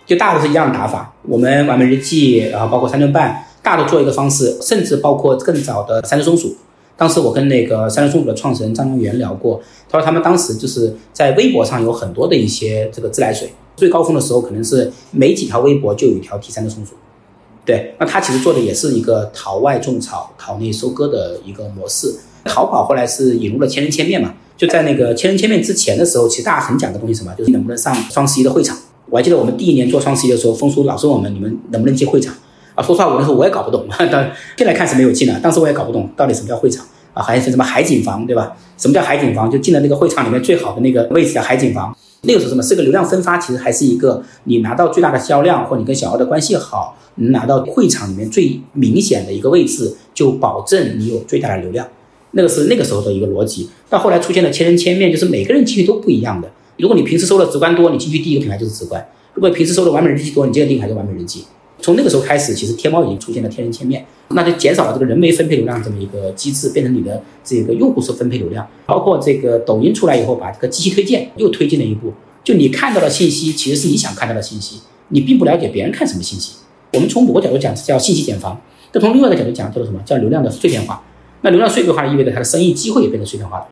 就大的是一样的打法。我们完美日记，然后包括三顿半，大的做一个方式，甚至包括更早的三只松鼠。当时我跟那个三只松鼠的创始人张良元聊过，他说他们当时就是在微博上有很多的一些这个自来水，最高峰的时候可能是没几条微博就有一条提三只松鼠。对，那他其实做的也是一个淘外种草、淘内收割的一个模式。淘宝后来是引入了千人千面嘛，就在那个千人千面之前的时候，其实大家很讲个东西什么，就是能不能上双十一的会场。我还记得我们第一年做双十一的时候，风叔老问我们，你们能不能进会场啊？说实话，我那时候我也搞不懂，(laughs) 但现在看是没有进的，当时我也搞不懂到底什么叫会场啊，还是什么海景房，对吧？什么叫海景房？就进了那个会场里面最好的那个位置叫海景房。那个时候什么？是个流量分发，其实还是一个你拿到最大的销量，或你跟小奥的关系好，你拿到会场里面最明显的一个位置，就保证你有最大的流量。那个是那个时候的一个逻辑。到后来出现了千人千面，就是每个人进去都不一样的。如果你平时收的直观多，你进去第一个品牌就是直观；如果平时收的完美日记多，你这个地方就完美日记。从那个时候开始，其实天猫已经出现了天人千面，那就减少了这个人为分配流量这么一个机制，变成你的这个用户是分配流量。包括这个抖音出来以后，把这个机器推荐又推进了一步，就你看到的信息其实是你想看到的信息，你并不了解别人看什么信息。我们从某个角度讲叫信息茧房，但从另外一个角度讲叫做什么叫流量的碎片化。那流量碎片化意味着它的生意机会也变得碎片化了。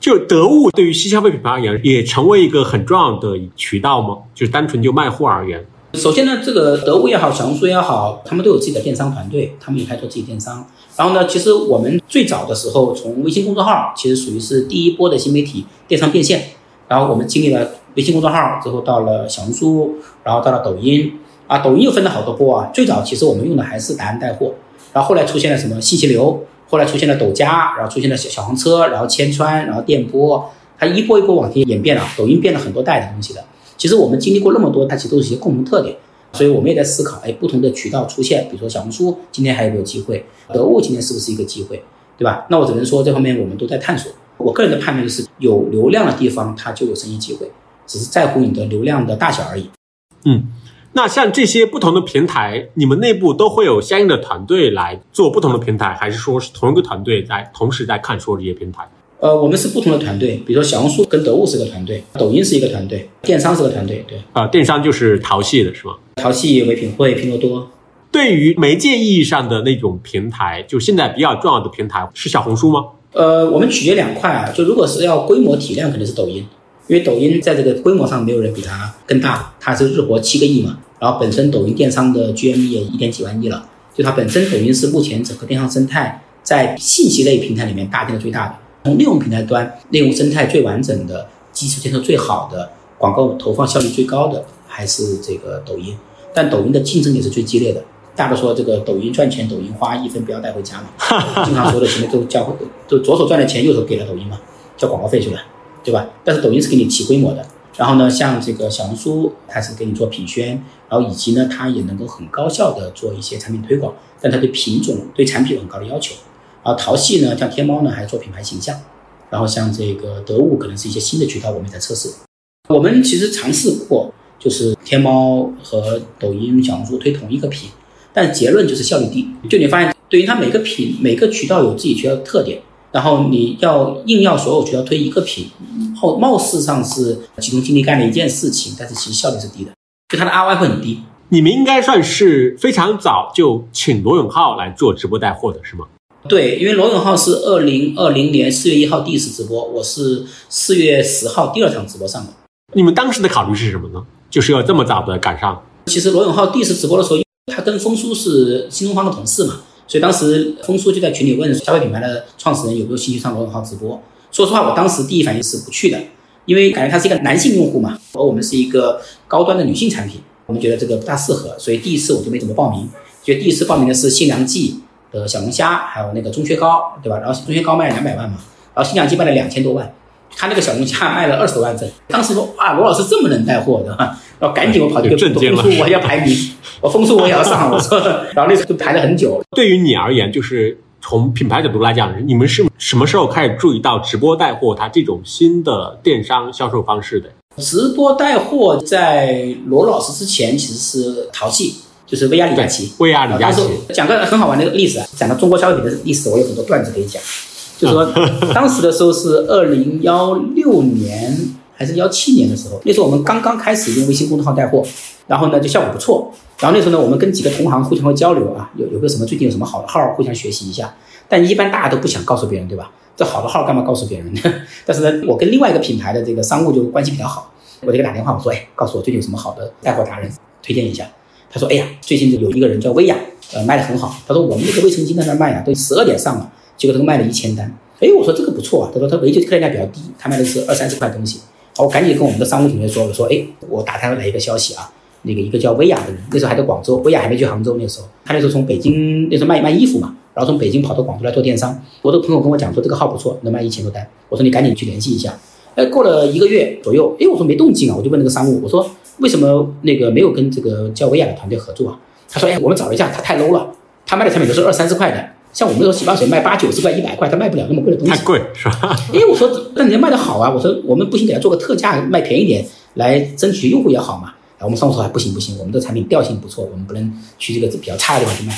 就得物对于新消费品牌而言，也成为一个很重要的渠道吗？就是单纯就卖货而言。首先呢，这个得物也好，小红书也好，他们都有自己的电商团队，他们也开拓自己电商。然后呢，其实我们最早的时候，从微信公众号其实属于是第一波的新媒体电商变现。然后我们经历了微信公众号之后，到了小红书，然后到了抖音啊，抖音又分了好多波啊。最早其实我们用的还是答案带货，然后后来出现了什么信息流，后来出现了抖加，然后出现了小小黄车，然后千川，然后电波，它一波一波往前演变了。抖音变了很多代的东西的。其实我们经历过那么多，它其实都是一些共同特点，所以我们也在思考，哎，不同的渠道出现，比如说小红书今天还有没有机会，得物今天是不是一个机会，对吧？那我只能说这方面我们都在探索。我个人的判断就是，有流量的地方它就有生意机会，只是在乎你的流量的大小而已。嗯，那像这些不同的平台，你们内部都会有相应的团队来做不同的平台，还是说是同一个团队在同时在看说这些平台？呃，我们是不同的团队，比如说小红书跟得物是个团队，抖音是一个团队，电商是个团队，对。啊，电商就是淘系的是吗？淘系、唯品会、拼多多。对于媒介意义上的那种平台，就现在比较重要的平台是小红书吗？呃，我们取决两块啊，就如果是要规模体量，肯定是抖音，因为抖音在这个规模上没有人比它更大，它是日活七个亿嘛，然后本身抖音电商的 GMV 也一点几万亿了，就它本身抖音是目前整个电商生态在信息类平台里面搭建的最大的。从内容平台端，内容生态最完整的、基础建设最好的、广告投放效率最高的，还是这个抖音。但抖音的竞争也是最激烈的。大家都说这个抖音赚钱，抖音花一分不要带回家嘛。(laughs) 经常说的钱都交，就左手赚的钱右手给了抖音嘛，交广告费去了，对吧？但是抖音是给你提规模的。然后呢，像这个小红书，它是给你做品宣，然后以及呢，它也能够很高效的做一些产品推广，但它对品种、对产品有很高的要求。而淘系呢，像天猫呢，还做品牌形象，然后像这个得物，可能是一些新的渠道，我们也在测试。我们其实尝试过，就是天猫和抖音、小红书推同一个品，但结论就是效率低。就你发现，对于它每个品、每个渠道有自己渠道的特点，然后你要硬要所有渠道推一个品，后貌似上是集中精力干了一件事情，但是其实效率是低的，就它的 ROI 会很低。你们应该算是非常早就请罗永浩来做直播带货的是吗？对，因为罗永浩是二零二零年四月一号第一次直播，我是四月十号第二场直播上的。你们当时的考虑是什么呢？就是要这么早的赶上。其实罗永浩第一次直播的时候，他跟峰叔是新东方的同事嘛，所以当时峰叔就在群里问消费品牌的创始人有没有兴趣上罗永浩直播。说实话，我当时第一反应是不去的，因为感觉他是一个男性用户嘛，而我们是一个高端的女性产品，我们觉得这个不大适合，所以第一次我就没怎么报名。就第一次报名的是新良记。的小龙虾，还有那个钟薛高，对吧？然后钟薛高卖了两百万嘛，然后新疆鸡卖了两千多万，他那个小龙虾卖了二十多万份。当时说啊，罗老师这么能带货的，然后赶紧我跑去跟风叔，我要排名，(laughs) 我风叔我也要上，我说，然后那时候就排了很久。对于你而言，就是从品牌角度来讲，你们是什么时候开始注意到直播带货它这种新的电商销售方式的？直播带货在罗老师之前其实是淘系。就是薇娅李佳琦，薇娅李佳琦讲个很好玩的例子啊，讲到中国消费品的历史，我有很多段子可以讲。就是说，(laughs) 当时的时候是二零幺六年还是幺七年的时候，那时候我们刚刚开始用微信公众号带货，然后呢就效果不错。然后那时候呢，我们跟几个同行互相会交流啊，有有个什么最近有什么好的号，互相学习一下。但一般大家都不想告诉别人，对吧？这好的号干嘛告诉别人呢？(laughs) 但是呢，我跟另外一个品牌的这个商务就关系比较好，我就给他打电话，我说，哎，告诉我最近有什么好的带货达人，推荐一下。他说：“哎呀，最近有一个人叫薇娅，呃，卖的很好。他说我们那个卫生巾在那卖啊，都十二点上了，结果这个卖了一千单。哎，我说这个不错啊。他说他维修客单价比较低，他卖的是二三十块东西。我赶紧跟我们的商务同学说，我说哎，我打探来一个消息啊，那个一个叫薇娅的人，那时候还在广州，薇娅还没去杭州那时候，他那时候从北京那时候卖卖衣服嘛，然后从北京跑到广州来做电商。我的朋友跟我讲说这个号不错，能卖一千多单。我说你赶紧去联系一下。哎，过了一个月左右，哎，我说没动静啊，我就问那个商务，我说为什么那个没有跟这个叫薇娅的团队合作啊？他说：“哎，我们找了一下，他太 low 了，他卖的产品都是二三十块的，像我们这种洗发水卖八九十块、一百块，他卖不了那么贵的东西。太贵是吧？哎，我说，那人家卖的好啊，我说我们不行，给他做个特价，卖便宜点，来争取用户也好嘛。然后我们商务说不行不行，我们的产品调性不错，我们不能去这个比较差的地方去卖。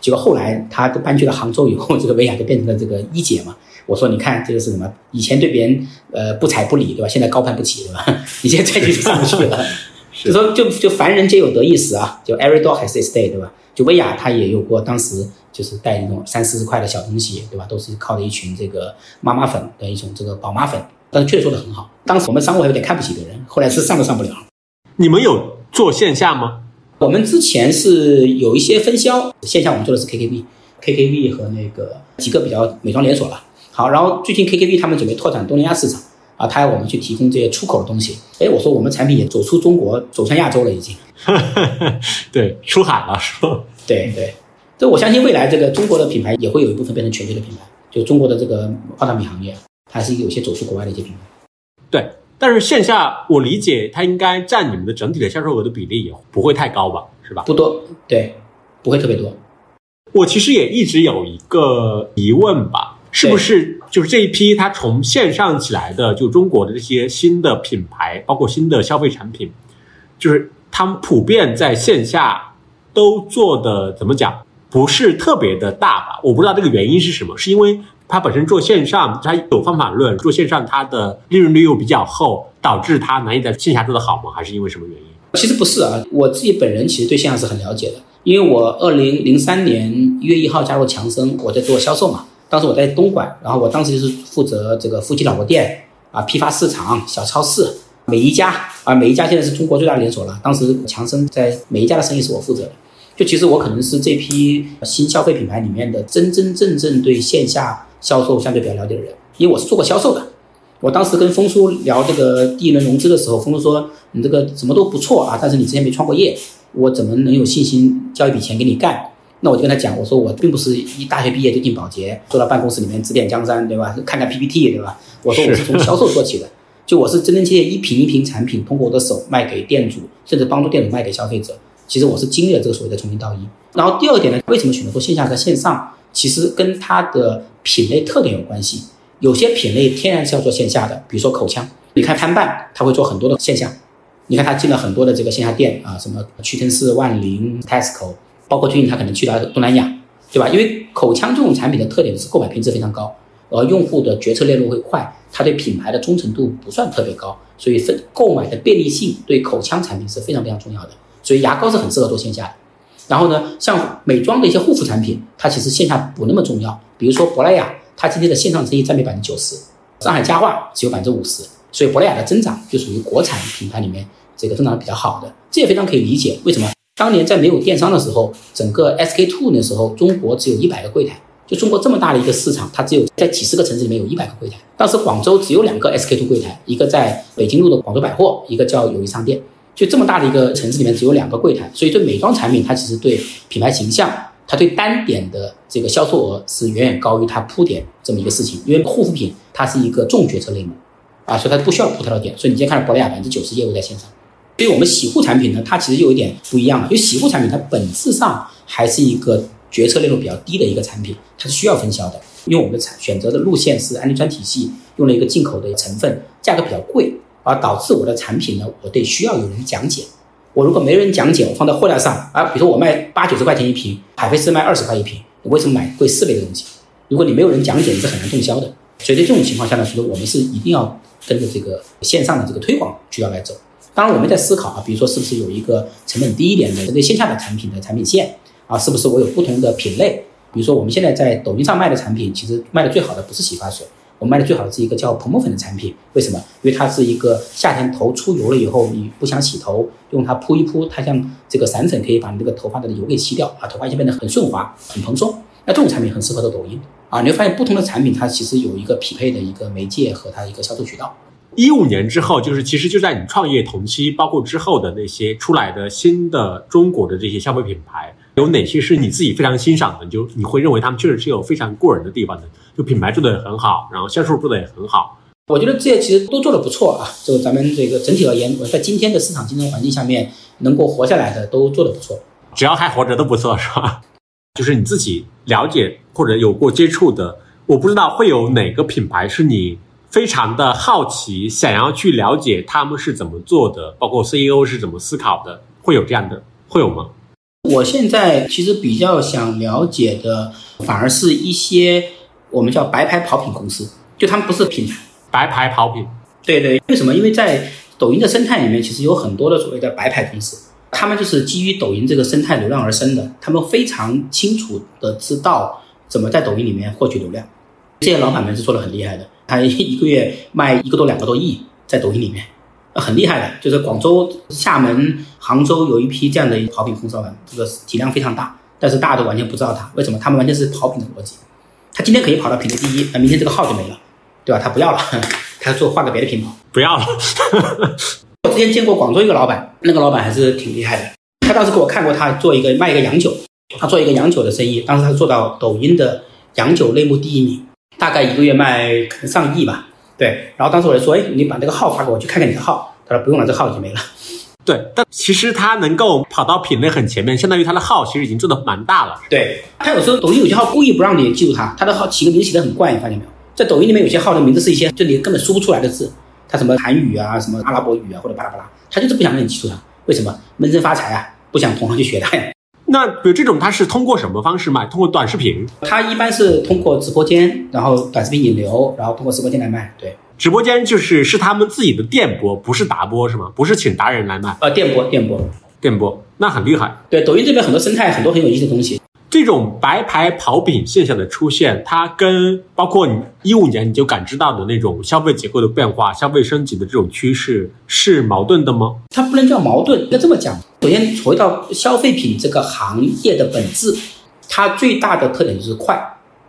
结果后来他都搬去了杭州以后，这个薇娅就变成了这个一姐嘛。我说你看这个是什么？以前对别人呃不睬不理，对吧？现在高攀不起，对吧？(laughs) 你现在再就上不去了。就说就就凡人皆有得意时啊，就 every dog has its day，对吧？就薇娅她也有过当时就是带那种三四十块的小东西，对吧？都是靠的一群这个妈妈粉的一种这个宝妈粉，但是确实做的很好。当时我们商务还有点看不起别人，后来是上都上不了。你们有做线下吗？我们之前是有一些分销，线下我们做的是 KKV，KKV 和那个几个比较美妆连锁了。好，然后最近 KKV 他们准备拓展东南亚市场啊，他要我们去提供这些出口的东西。哎，我说我们产品也走出中国，走向亚洲了已经。(laughs) 对，出海了是吧？对对，这我相信未来这个中国的品牌也会有一部分变成全球的品牌，就中国的这个化妆品行业还是有些走出国外的一些品牌。对，但是线下我理解它应该占你们的整体的销售额的比例也不会太高吧？是吧？不多，对，不会特别多。我其实也一直有一个疑问吧。是不是就是这一批它从线上起来的，就中国的这些新的品牌，包括新的消费产品，就是他们普遍在线下都做的怎么讲，不是特别的大吧？我不知道这个原因是什么，是因为它本身做线上它有方法论，做线上它的利润率又比较厚，导致它难以在线下做得好吗？还是因为什么原因？其实不是啊，我自己本人其实对线上是很了解的，因为我二零零三年一月一号加入强生，我在做销售嘛。当时我在东莞，然后我当时就是负责这个夫妻老婆店啊、批发市场、小超市、每一家啊，每一家现在是中国最大的连锁了。当时强生在每一家的生意是我负责的。就其实我可能是这批新消费品牌里面的真真正正对线下销售相对比较了解的人，因为我是做过销售的。我当时跟峰叔聊这个第一轮融资的时候，峰叔说你这个什么都不错啊，但是你之前没创过业，我怎么能有信心交一笔钱给你干？那我就跟他讲，我说我并不是一大学毕业就进保洁，坐到办公室里面指点江山，对吧？看看 PPT，对吧？我说我是从销售做起的，(laughs) 就我是真真切切一瓶一瓶产品通过我的手卖给店主，甚至帮助店主卖给消费者。其实我是经历了这个所谓的从零到一。然后第二点呢，为什么选择做线下和线上？其实跟它的品类特点有关系。有些品类天然是要做线下的，比如说口腔，你看潘伴，他会做很多的线下，你看他进了很多的这个线下店啊，什么屈臣氏、万宁、Tesco。包括最近他可能去到东南亚，对吧？因为口腔这种产品的特点是购买频次非常高，而用户的决策链路会快，他对品牌的忠诚度不算特别高，所以分购买的便利性对口腔产品是非常非常重要的。所以牙膏是很适合做线下的。然后呢，像美妆的一些护肤产品，它其实线下不那么重要。比如说珀莱雅，它今天的线上生意占比百分之九十，上海家化只有百分之五十，所以珀莱雅的增长就属于国产品牌里面这个增长比较好的，这也非常可以理解为什么。当年在没有电商的时候，整个 SK two 那时候，中国只有一百个柜台。就中国这么大的一个市场，它只有在几十个城市里面有一百个柜台。当时广州只有两个 SK two 柜台，一个在北京路的广州百货，一个叫友谊商店。就这么大的一个城市里面只有两个柜台，所以对美妆产品，它其实对品牌形象，它对单点的这个销售额是远远高于它铺点这么一个事情。因为护肤品它是一个重决策类目啊，所以它不需要铺太多点。所以你今天看到珀莱雅百分之九十业务在线上。对于我们洗护产品呢，它其实有一点不一样了因为洗护产品它本质上还是一个决策链路比较低的一个产品，它是需要分销的。因为我们的产选择的路线是氨基酸体系，用了一个进口的成分，价格比较贵，而导致我的产品呢，我得需要有人讲解。我如果没人讲解，我放在货架上啊，比如说我卖八九十块钱一瓶，海飞丝卖二十块一瓶，你为什么买贵四倍的东西？如果你没有人讲解，你是很难动销的。所以在这种情况下呢，其实我们是一定要跟着这个线上的这个推广渠道来走。当然，我们在思考啊，比如说是不是有一个成本低一点的针对线下的产品的产品线啊？是不是我有不同的品类？比如说我们现在在抖音上卖的产品，其实卖的最好的不是洗发水，我卖的最好的是一个叫蓬蓬粉的产品。为什么？因为它是一个夏天头出油了以后，你不想洗头，用它扑一扑，它像这个散粉，可以把你这个头发的油给吸掉啊，头发就变得很顺滑、很蓬松。那这种产品很适合做抖音啊。你会发现不同的产品，它其实有一个匹配的一个媒介和它一个销售渠道。一五年之后，就是其实就在你创业同期，包括之后的那些出来的新的中国的这些消费品牌，有哪些是你自己非常欣赏的？就你会认为他们确实是有非常过人的地方的，就品牌做的也很好，然后销售做的也很好。我觉得这些其实都做的不错啊。就咱们这个整体而言，在今天的市场竞争环境下面，能够活下来的都做的不错。只要还活着都不错，是吧？(laughs) 就是你自己了解或者有过接触的，我不知道会有哪个品牌是你。非常的好奇，想要去了解他们是怎么做的，包括 CEO 是怎么思考的，会有这样的会有吗？我现在其实比较想了解的，反而是一些我们叫白牌跑品公司，就他们不是品牌，白牌跑品。对对，为什么？因为在抖音的生态里面，其实有很多的所谓的白牌公司，他们就是基于抖音这个生态流量而生的，他们非常清楚的知道怎么在抖音里面获取流量，这些老板们是做的很厉害的，他一个月卖一个多两个多亿在抖音里面。很厉害的，就是广州、厦门、杭州有一批这样的跑品公司老板，这个体量非常大，但是大家都完全不知道他为什么，他们完全是跑品的逻辑。他今天可以跑到品类第一，那明天这个号就没了，对吧？他不要了，(laughs) 他做换个别的品牌，不要了。(laughs) 我之前见过广州一个老板，那个老板还是挺厉害的。他当时给我看过他做一个卖一个洋酒，他做一个洋酒的生意，当时他做到抖音的洋酒类目第一名，大概一个月卖可能上亿吧。对，然后当时我就说，哎，你把那个号发给我，去看看你的号。他说不用了，这号已经没了。(laughs) 对，但其实他能够跑到品类很前面，相当于他的号其实已经做的蛮大了。对，他有时候抖音有些号故意不让你记住他，他的号起个名字起的很怪，你发现没有？在抖音里面有些号的名字是一些就你根本说不出来的字，他什么韩语啊，什么阿拉伯语啊，或者巴拉巴拉，他就是不想让你记住他。为什么？闷声发财啊，不想同行去学他呀。那比如这种他是通过什么方式卖？通过短视频？他一般是通过直播间，然后短视频引流，然后通过直播间来卖。对。直播间就是是他们自己的电播，不是达播是吗？不是请达人来卖？呃，电播，电播，电播，那很厉害。对，抖音这边很多生态，很多很有意思的东西。这种白牌跑品现象的出现，它跟包括你一五年你就感知到的那种消费结构的变化、消费升级的这种趋势是矛盾的吗？它不能叫矛盾，应该这么讲。首先回到消费品这个行业的本质，它最大的特点就是快，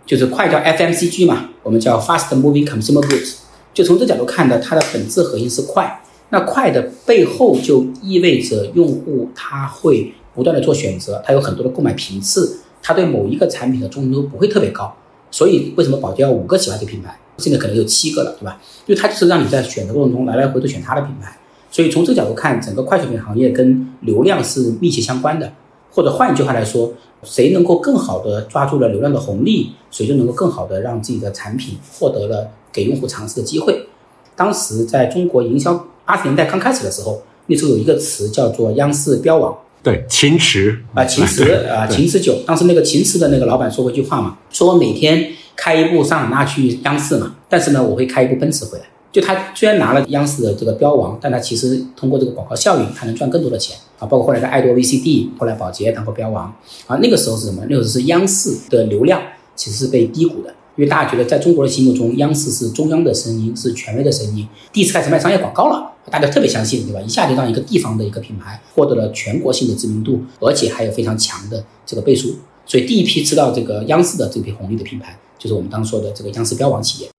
就是快叫 FMCG 嘛，我们叫 Fast Moving Consumer Goods。就从这角度看的，它的本质核心是快。那快的背后就意味着用户他会不断的做选择，他有很多的购买频次，他对某一个产品的忠诚度不会特别高。所以为什么宝洁要五个喜欢这个品牌，现在可能有七个了，对吧？因为它就是让你在选择过程中来来回回选它的品牌。所以从这个角度看，整个快消品行业跟流量是密切相关的。或者换一句话来说，谁能够更好的抓住了流量的红利，谁就能够更好的让自己的产品获得了。给用户尝试的机会。当时在中国营销八十年代刚开始的时候，那时候有一个词叫做“央视标王”。对，秦池啊，秦池啊，秦池酒。当时那个秦池的那个老板说过一句话嘛，说我每天开一部桑塔纳去央视嘛，但是呢，我会开一部奔驰回来。就他虽然拿了央视的这个标王，但他其实通过这个广告效应，他能赚更多的钱啊。包括后来的爱多 VCD，后来宝洁当过标王啊。那个时候是什么？那个时候是央视的流量其实是被低估的。因为大家觉得在中国人心目中，央视是中央的声音，是权威的声音。第一次开始卖商业广告了，大家特别相信，对吧？一下就让一个地方的一个品牌获得了全国性的知名度，而且还有非常强的这个倍数。所以第一批吃到这个央视的这批红利的品牌，就是我们刚说的这个央视标王企业。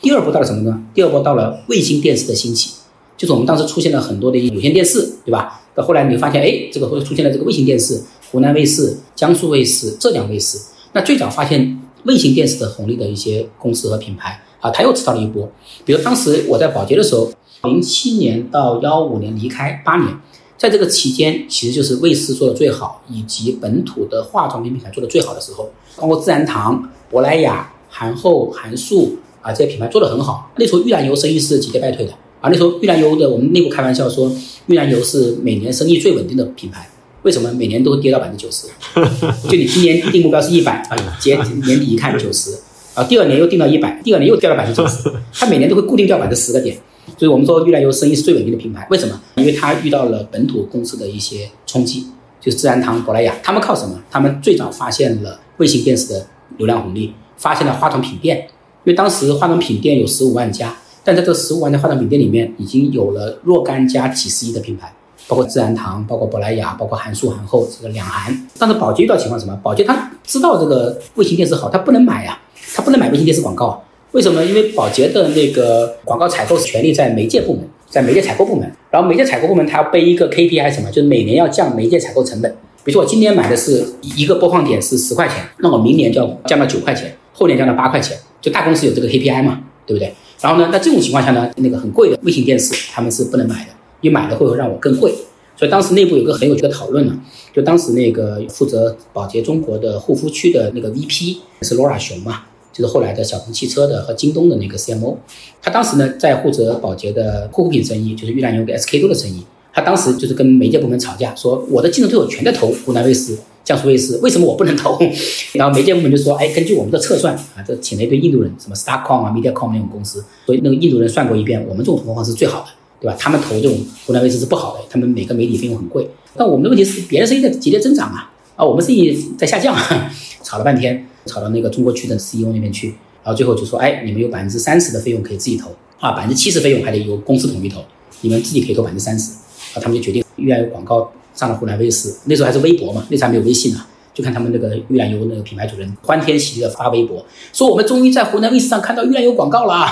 第二波到了什么呢？第二波到了卫星电视的兴起，就是我们当时出现了很多的有线电视，对吧？到后来你发现，哎，这个会出现了这个卫星电视，湖南卫视、江苏卫视、浙江卫视。那最早发现。卫星电视的红利的一些公司和品牌啊，他又吃到了一波。比如当时我在宝洁的时候，零七年到幺五年离开八年，在这个期间，其实就是卫视做的最好，以及本土的化妆品品牌做的最好的时候，包括自然堂、珀莱雅、韩后、韩束啊这些品牌做的很好。那时候玉兰油生意是节节败退的啊。那时候玉兰油的我们内部开玩笑说，玉兰油是每年生意最稳定的品牌。为什么每年都会跌到百分之九十？(laughs) 就你今年定目标是一百啊，结年底一看九十啊，第二年又定到一百，第二年又掉到百分之九十，它每年都会固定掉百分之十个点。所以我们说玉兰油生意是最稳定的品牌，为什么？因为它遇到了本土公司的一些冲击，就是自然堂、珀莱雅，他们靠什么？他们最早发现了卫星电视的流量红利，发现了化妆品店，因为当时化妆品店有十五万家，但在这十五万家化妆品店里面，已经有了若干家几十亿的品牌。包括自然堂，包括珀莱雅，包括韩束、韩后，这个两韩。但是宝洁遇到情况什么？宝洁他知道这个卫星电视好，他不能买呀，他不能买卫星电视广告。为什么？因为宝洁的那个广告采购权利在媒介部门，在媒介采购部门。然后媒介采购部门他要背一个 KPI 什么？就是每年要降媒介采购成本。比如说我今年买的是一个播放点是十块钱，那我明年就要降到九块钱，后年降到八块钱。就大公司有这个 KPI 嘛，对不对？然后呢，那这种情况下呢，那个很贵的卫星电视他们是不能买的。你买了会让我更贵？所以当时内部有个很有趣的讨论呢，就当时那个负责保洁中国的护肤区的那个 VP 是 Laura 熊嘛，就是后来的小鹏汽车的和京东的那个 CMO。他当时呢在负责宝洁的护肤品生意，就是玉兰油跟 SK two 的生意。他当时就是跟媒介部门吵架，说我的竞争对手全在投湖南卫视、江苏卫视，为什么我不能投？(laughs) 然后媒介部门就说，哎，根据我们的测算啊，这请了一堆印度人，什么 Starcom 啊、MediaCom 那种公司，所以那个印度人算过一遍，我们这种投放方式是最好的，对吧？他们投这种湖南卫视是不好的，他们每个媒体费用很贵。但我们的问题是，别的生意在节节增长啊，啊，我们生意在下降，(laughs) 吵了半天，吵到那个中国区的 CEO 那边去，然后最后就说，哎，你们有百分之三十的费用可以自己投啊，百分之七十费用还得由公司统一投，你们自己可以投百分之三十。啊，他们就决定玉兰油广告上了湖南卫视，那时候还是微博嘛，那时候还没有微信呢。就看他们那个玉兰油那个品牌主任欢天喜地的发微博，说我们终于在湖南卫视上看到玉兰油广告了。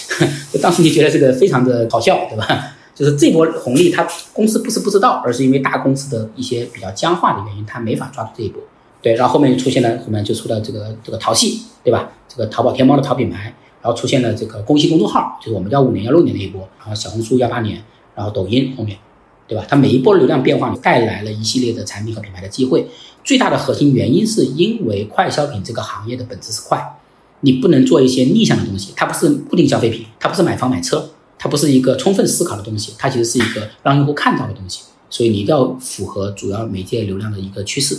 (laughs) 当时就觉得这个非常的搞笑，对吧？就是这波红利，他公司不是不知道，而是因为大公司的一些比较僵化的原因，他没法抓住这一波。对，然后后面就出现了，后面就出了这个这个淘系，对吧？这个淘宝天猫的淘品牌，然后出现了这个公信公众号，就是我们幺五年幺六年那一波，然后小红书幺八年，然后抖音后面。对吧？它每一波流量变化带来了一系列的产品和品牌的机会。最大的核心原因是因为快消品这个行业的本质是快，你不能做一些逆向的东西。它不是固定消费品，它不是买房买车，它不是一个充分思考的东西，它其实是一个让用户看到的东西。所以你一定要符合主要媒介流量的一个趋势。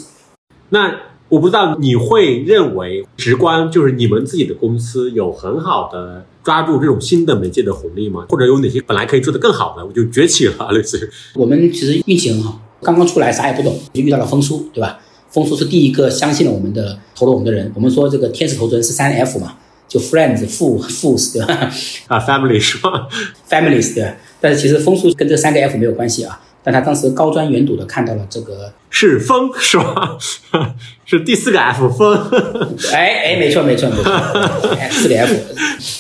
那。我不知道你会认为直观就是你们自己的公司有很好的抓住这种新的媒介的红利吗？或者有哪些本来可以做得更好的，我就崛起了，类似于我们其实运气很好，刚刚出来啥也不懂，就遇到了风叔，对吧？风叔是第一个相信了我们的投了我们的人。我们说这个天使投资人是三 F 嘛，就 Friends、富、Fools，对吧？啊，Family 是吧？Families 对，但是其实风叔跟这三个 F 没有关系啊。但他当时高瞻远瞩的看到了这个是风是吧？(laughs) 是第四个 F 风。哎哎，没错没错没错，(laughs) 四个 F，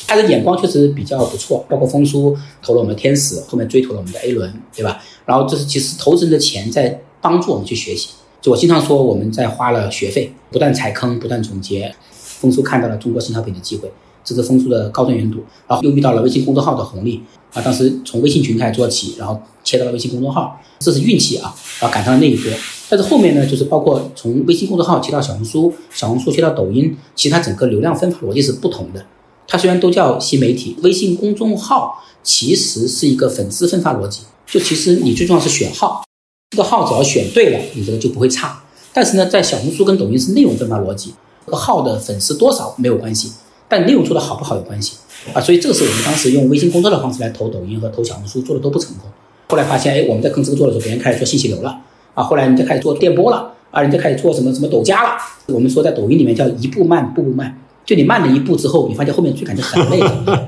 他的眼光确实比较不错。包括风叔投了我们天使，后面追投了我们的 A 轮，对吧？然后这是其实投资人的钱在帮助我们去学习。就我经常说，我们在花了学费，不断踩坑，不断总结。风叔看到了中国新产品的机会。这是丰叔的高瞻远瞩，然后又遇到了微信公众号的红利啊！当时从微信群开始做起，然后切到了微信公众号，这是运气啊！然后赶上了那一波。但是后面呢，就是包括从微信公众号切到小红书，小红书切到抖音，其实它整个流量分发逻辑是不同的。它虽然都叫新媒体，微信公众号其实是一个粉丝分发逻辑，就其实你最重要是选号，这个号只要选对了，你这个就不会差。但是呢，在小红书跟抖音是内容分发逻辑，这个号的粉丝多少没有关系。但内容做的好不好有关系啊，所以这个是我们当时用微信公众的方式来投抖音和投小红书做的都不成功。后来发现，哎，我们在跟这个做的时候，别人开始做信息流了啊。后来人家开始做电波了啊，人家开始做什么什么抖加了。我们说在抖音里面叫一步慢，步步慢，就你慢了一步之后，你发现后面追赶就很累。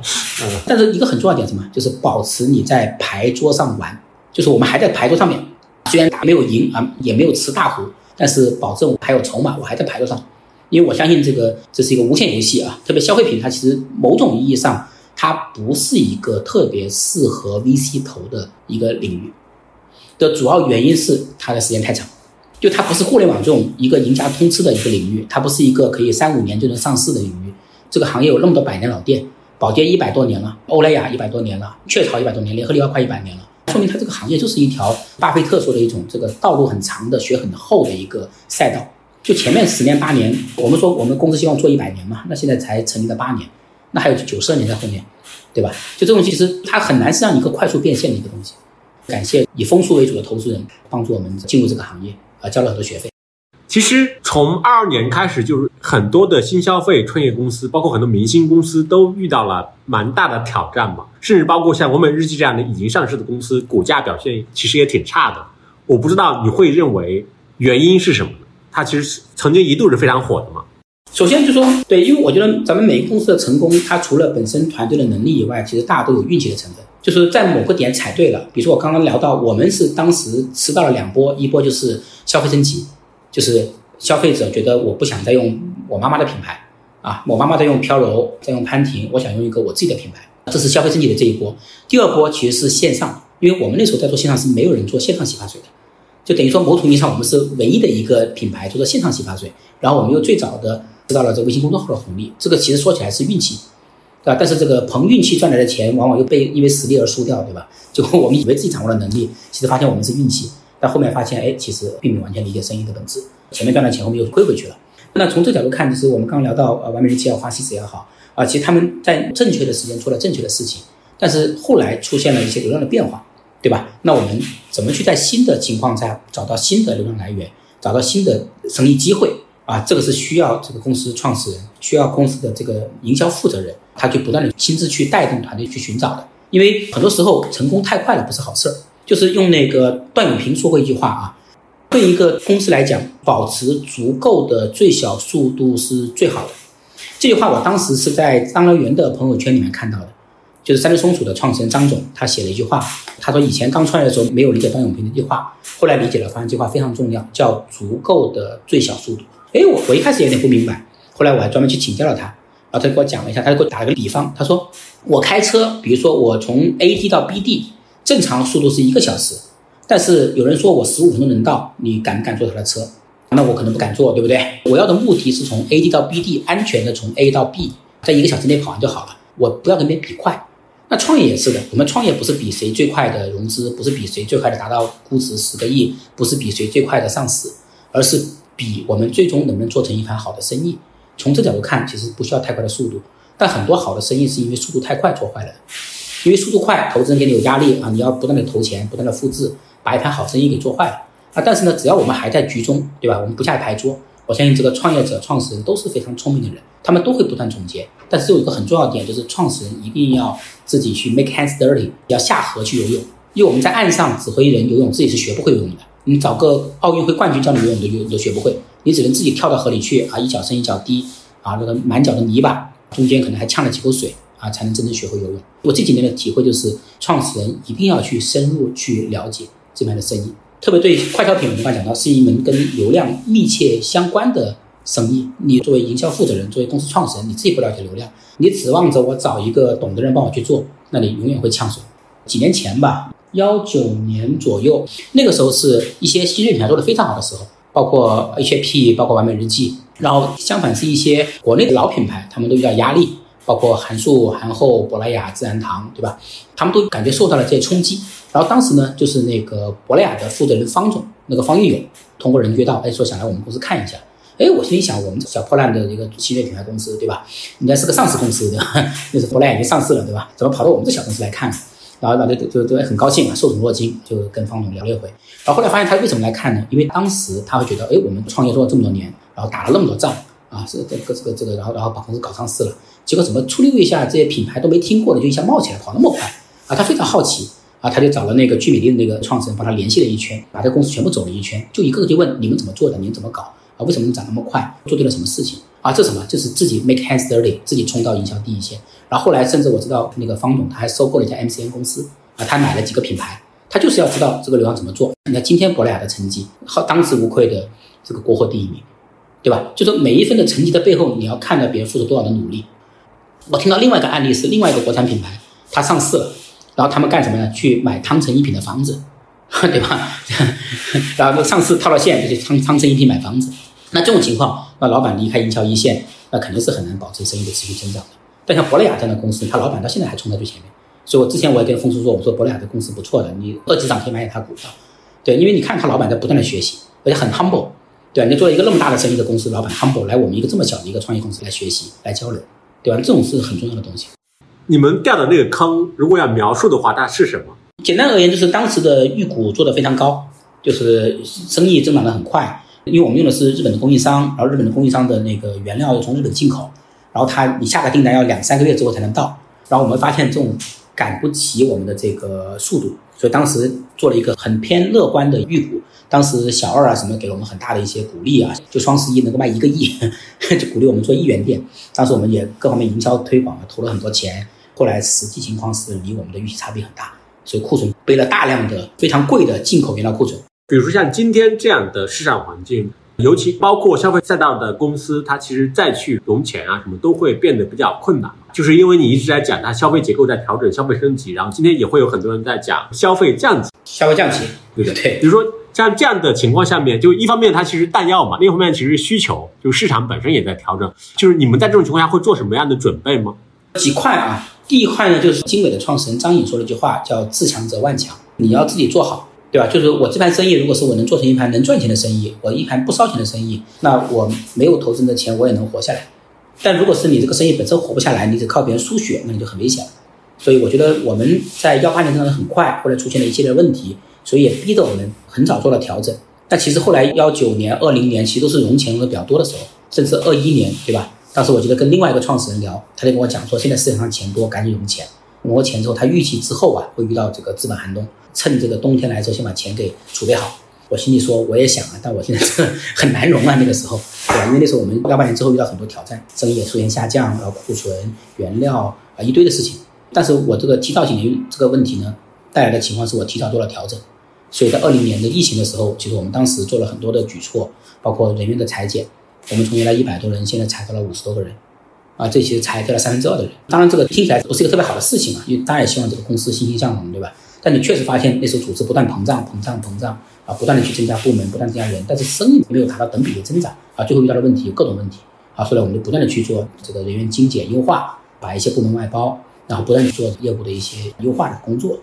(laughs) 但是一个很重要点什么，就是保持你在牌桌上玩，就是我们还在牌桌上面，虽然打没有赢啊，也没有吃大壶，但是保证我还有筹码，我还在牌桌上。因为我相信这个这是一个无限游戏啊，特别消费品，它其实某种意义上它不是一个特别适合 VC 投的一个领域。的主要原因是它的时间太长，就它不是互联网这种一个赢家通吃的一个领域，它不是一个可以三五年就能上市的领域。这个行业有那么多百年老店，宝洁一百多年了，欧莱雅一百多年了，雀巢一百多年，联合利华快一百年了，说明它这个行业就是一条巴菲特说的一种这个道路很长的、雪很厚的一个赛道。就前面十年八年，我们说我们公司希望做一百年嘛，那现在才成立了八年，那还有九十二年在后面，对吧？就这种其实它很难是让你一个快速变现的一个东西。感谢以风叔为主的投资人帮助我们进入这个行业，啊，交了很多学费。其实从二二年开始，就是很多的新消费创业公司，包括很多明星公司都遇到了蛮大的挑战嘛，甚至包括像我美日记这样的已经上市的公司，股价表现其实也挺差的。我不知道你会认为原因是什么？它其实曾经一度是非常火的嘛。首先就说对，因为我觉得咱们每个公司的成功，它除了本身团队的能力以外，其实大家都有运气的成分。就是在某个点踩对了，比如说我刚刚聊到，我们是当时吃到了两波，一波就是消费升级，就是消费者觉得我不想再用我妈妈的品牌啊，我妈妈在用飘柔，在用潘婷，我想用一个我自己的品牌，这是消费升级的这一波。第二波其实是线上，因为我们那时候在做线上是没有人做线上洗发水的。就等于说，某种意义上，我们是唯一的一个品牌做的线上洗发水，然后我们又最早的知道了这微信公众号的红利。这个其实说起来是运气，对吧？但是这个凭运气赚来的钱，往往又被因为实力而输掉，对吧？就我们以为自己掌握了能力，其实发现我们是运气，但后面发现，哎，其实并没有完全理解生意的本质。前面赚的钱，后面又亏回去了。那从这角度看，就是我们刚聊到呃完美日记也好，花西子也好啊，其实他们在正确的时间做了正确的事情，但是后来出现了一些流量的变化，对吧？那我们怎么去在新的情况下找到新的流量来源，找到新的生意机会啊？这个是需要这个公司创始人，需要公司的这个营销负责人，他去不断的亲自去带动团队去寻找的。因为很多时候成功太快了不是好事儿，就是用那个段永平说过一句话啊。对一个公司来讲，保持足够的最小速度是最好的。这句话我当时是在张乐园的朋友圈里面看到的，就是三只松鼠的创始人张总，他写了一句话，他说以前刚创业的时候没有理解段永平的一句话，后来理解了，发现这句话非常重要，叫足够的最小速度。哎，我我一开始有点不明白，后来我还专门去请教了他，然后他给我讲了一下，他给我打了个比方，他说我开车，比如说我从 A 地到 B 地，正常速度是一个小时。但是有人说我十五分钟能到，你敢不敢坐他的车？那我可能不敢坐，对不对？我要的目的是从 A 地到 B 地，安全的从 A 到 B，在一个小时内跑完就好了。我不要跟别人比快。那创业也是的，我们创业不是比谁最快的融资，不是比谁最快的达到估值十个亿，不是比谁最快的上市，而是比我们最终能不能做成一盘好的生意。从这角度看，其实不需要太快的速度，但很多好的生意是因为速度太快做坏了。因为速度快，投资人给你有压力啊，你要不断的投钱，不断的复制。把一盘好生意给做坏了啊！但是呢，只要我们还在局中，对吧？我们不下牌桌，我相信这个创业者、创始人都是非常聪明的人，他们都会不断总结。但是有一个很重要的点，就是创始人一定要自己去 make hands dirty，要下河去游泳。因为我们在岸上指挥人游泳，自己是学不会游泳的。你找个奥运会冠军教你游泳，都游都学不会。你只能自己跳到河里去啊，一脚深一脚低啊，那个满脚的泥巴，中间可能还呛了几口水啊，才能真正学会游泳。我这几年的体会就是，创始人一定要去深入去了解。这边的生意，特别对快消品，我们刚讲到是一门跟流量密切相关的生意。你作为营销负责人，作为公司创始人，你自己不了解流量，你指望着我找一个懂的人帮我去做，那你永远会呛水。几年前吧，幺九年左右，那个时候是一些新锐品牌做的非常好的时候，包括 HP，包括完美日记。然后相反是一些国内的老品牌，他们都遇到压力。包括韩束、韩后、珀莱雅、自然堂，对吧？他们都感觉受到了这些冲击。然后当时呢，就是那个珀莱雅的负责人方总，那个方玉勇，通过人约到，哎，说想来我们公司看一下。哎，我心里想，我们这小破烂的一个新锐品牌公司，对吧？应该是个上市公司，对吧？(laughs) 那是珀莱雅已经上市了，对吧？怎么跑到我们这小公司来看？然后大家就就都很高兴啊，受宠若惊，就跟方总聊了一回。然后后来发现他为什么来看呢？因为当时他会觉得，哎，我们创业做了这么多年，然后打了那么多仗啊，这这个这个这个，然后然后把公司搞上市了。结果怎么出溜一下，这些品牌都没听过的就一下冒起来，跑那么快啊！他非常好奇啊，他就找了那个聚美丽的那个创始人，帮他联系了一圈，把这公司全部走了一圈，就一个个就问你们怎么做的，你们怎么搞啊？为什么能涨那么快？做对了什么事情啊？这什么？就是自己 make hands dirty，自己冲到营销第一线。然后后来甚至我知道那个方总他还收购了一家 MCN 公司啊，他买了几个品牌，他就是要知道这个流量怎么做。你看今天珀莱雅的成绩，好当之无愧的这个国货第一名，对吧？就说每一分的成绩的背后，你要看到别人付出多少的努力。我听到另外一个案例是另外一个国产品牌，它上市了，然后他们干什么呢？去买汤臣一品的房子，(laughs) 对吧？(laughs) 然后上市套了现，就去汤汤臣一品买房子。那这种情况，那老板离开营销一线，那肯定是很难保持生意的持续增长的。但像博莱雅这样的公司，他老板到现在还冲在最前面。所以我之前我也跟风叔说，我说博莱雅的公司不错的，你二级涨停买点他股票，对，因为你看他老板在不断的学习，而且很 humble，对你做了一个那么大的生意的公司老板 humble 来我们一个这么小的一个创业公司来学习来交流。对吧？这种是很重要的东西。你们掉的那个坑，如果要描述的话，它是什么？简单而言，就是当时的预估做得非常高，就是生意增长得很快。因为我们用的是日本的供应商，然后日本的供应商的那个原料又从日本进口，然后他你下个订单要两三个月之后才能到，然后我们发现这种赶不及我们的这个速度，所以当时做了一个很偏乐观的预估。当时小二啊什么给了我们很大的一些鼓励啊，就双十一能够卖一个亿，(laughs) 就鼓励我们做一元店。当时我们也各方面营销推广啊投了很多钱。后来实际情况是离我们的预期差别很大，所以库存背了大量的非常贵的进口原料库存。比如说像今天这样的市场环境，尤其包括消费赛道的公司，它其实再去融钱啊什么都会变得比较困难，就是因为你一直在讲它消费结构在调整、消费升级，然后今天也会有很多人在讲消费降级、消费降级，对不对，比如说。像这样的情况下面，就一方面它其实弹药嘛，另一方面其实需求，就市场本身也在调整。就是你们在这种情况下会做什么样的准备吗？几块啊，第一块呢，就是经纬的创始人张颖说了一句话，叫“自强则万强”。你要自己做好，对吧？就是我这盘生意，如果是我能做成一盘能赚钱的生意，我一盘不烧钱的生意，那我没有投资人的钱，我也能活下来。但如果是你这个生意本身活不下来，你只靠别人输血，那你就很危险了。所以我觉得我们在幺八年增长的很快，后来出现了一系列问题，所以也逼着我们很早做了调整。但其实后来幺九年、二零年其实都是融钱融的比较多的时候，甚至二一年，对吧？当时我记得跟另外一个创始人聊，他就跟我讲说，现在市场上钱多，赶紧融钱。融了钱之后，他预期之后啊会遇到这个资本寒冬。趁这个冬天来的时候，先把钱给储备好。我心里说，我也想啊，但我现在 (laughs) 是很难融啊，那个时候，对吧？因为那时候我们幺八年之后遇到很多挑战，生意也出现下降，然后库存、原料啊一堆的事情。但是我这个提早几年这个问题呢，带来的情况是我提早做了调整。所以在二零年的疫情的时候，其实我们当时做了很多的举措，包括人员的裁减，我们从原来一百多人，现在裁掉了五十多个人，啊，这些裁掉了三分之二的人。当然，这个听起来不是一个特别好的事情啊，因为大家也希望这个公司欣欣向荣，对吧？但你确实发现那时候组织不断膨胀、膨胀、膨胀啊，不断的去增加部门，不断增加人，但是生意没有达到等比的增长啊，最后遇到的问题有各种问题啊，后来我们就不断的去做这个人员精简优化，把一些部门外包，然后不断去做业务的一些优化的工作。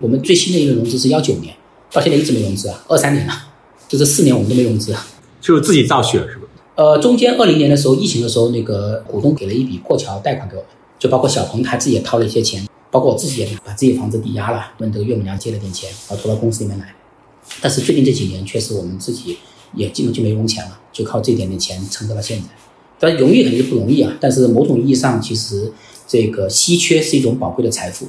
我们最新的一个融资是幺九年，到现在一直没融资啊，二三年了，就这四年我们都没融资，就是自己造血是吧？呃，中间二零年的时候，疫情的时候，那个股东给了一笔过桥贷款给我们，就包括小鹏他自己也掏了一些钱。包括我自己也把自己房子抵押了，问这个岳母娘借了点钱，然后投到公司里面来。但是最近这几年确实我们自己也基本就没融钱了，就靠这点点钱撑到了现在。但容易肯定是不容易啊，但是某种意义上，其实这个稀缺是一种宝贵的财富。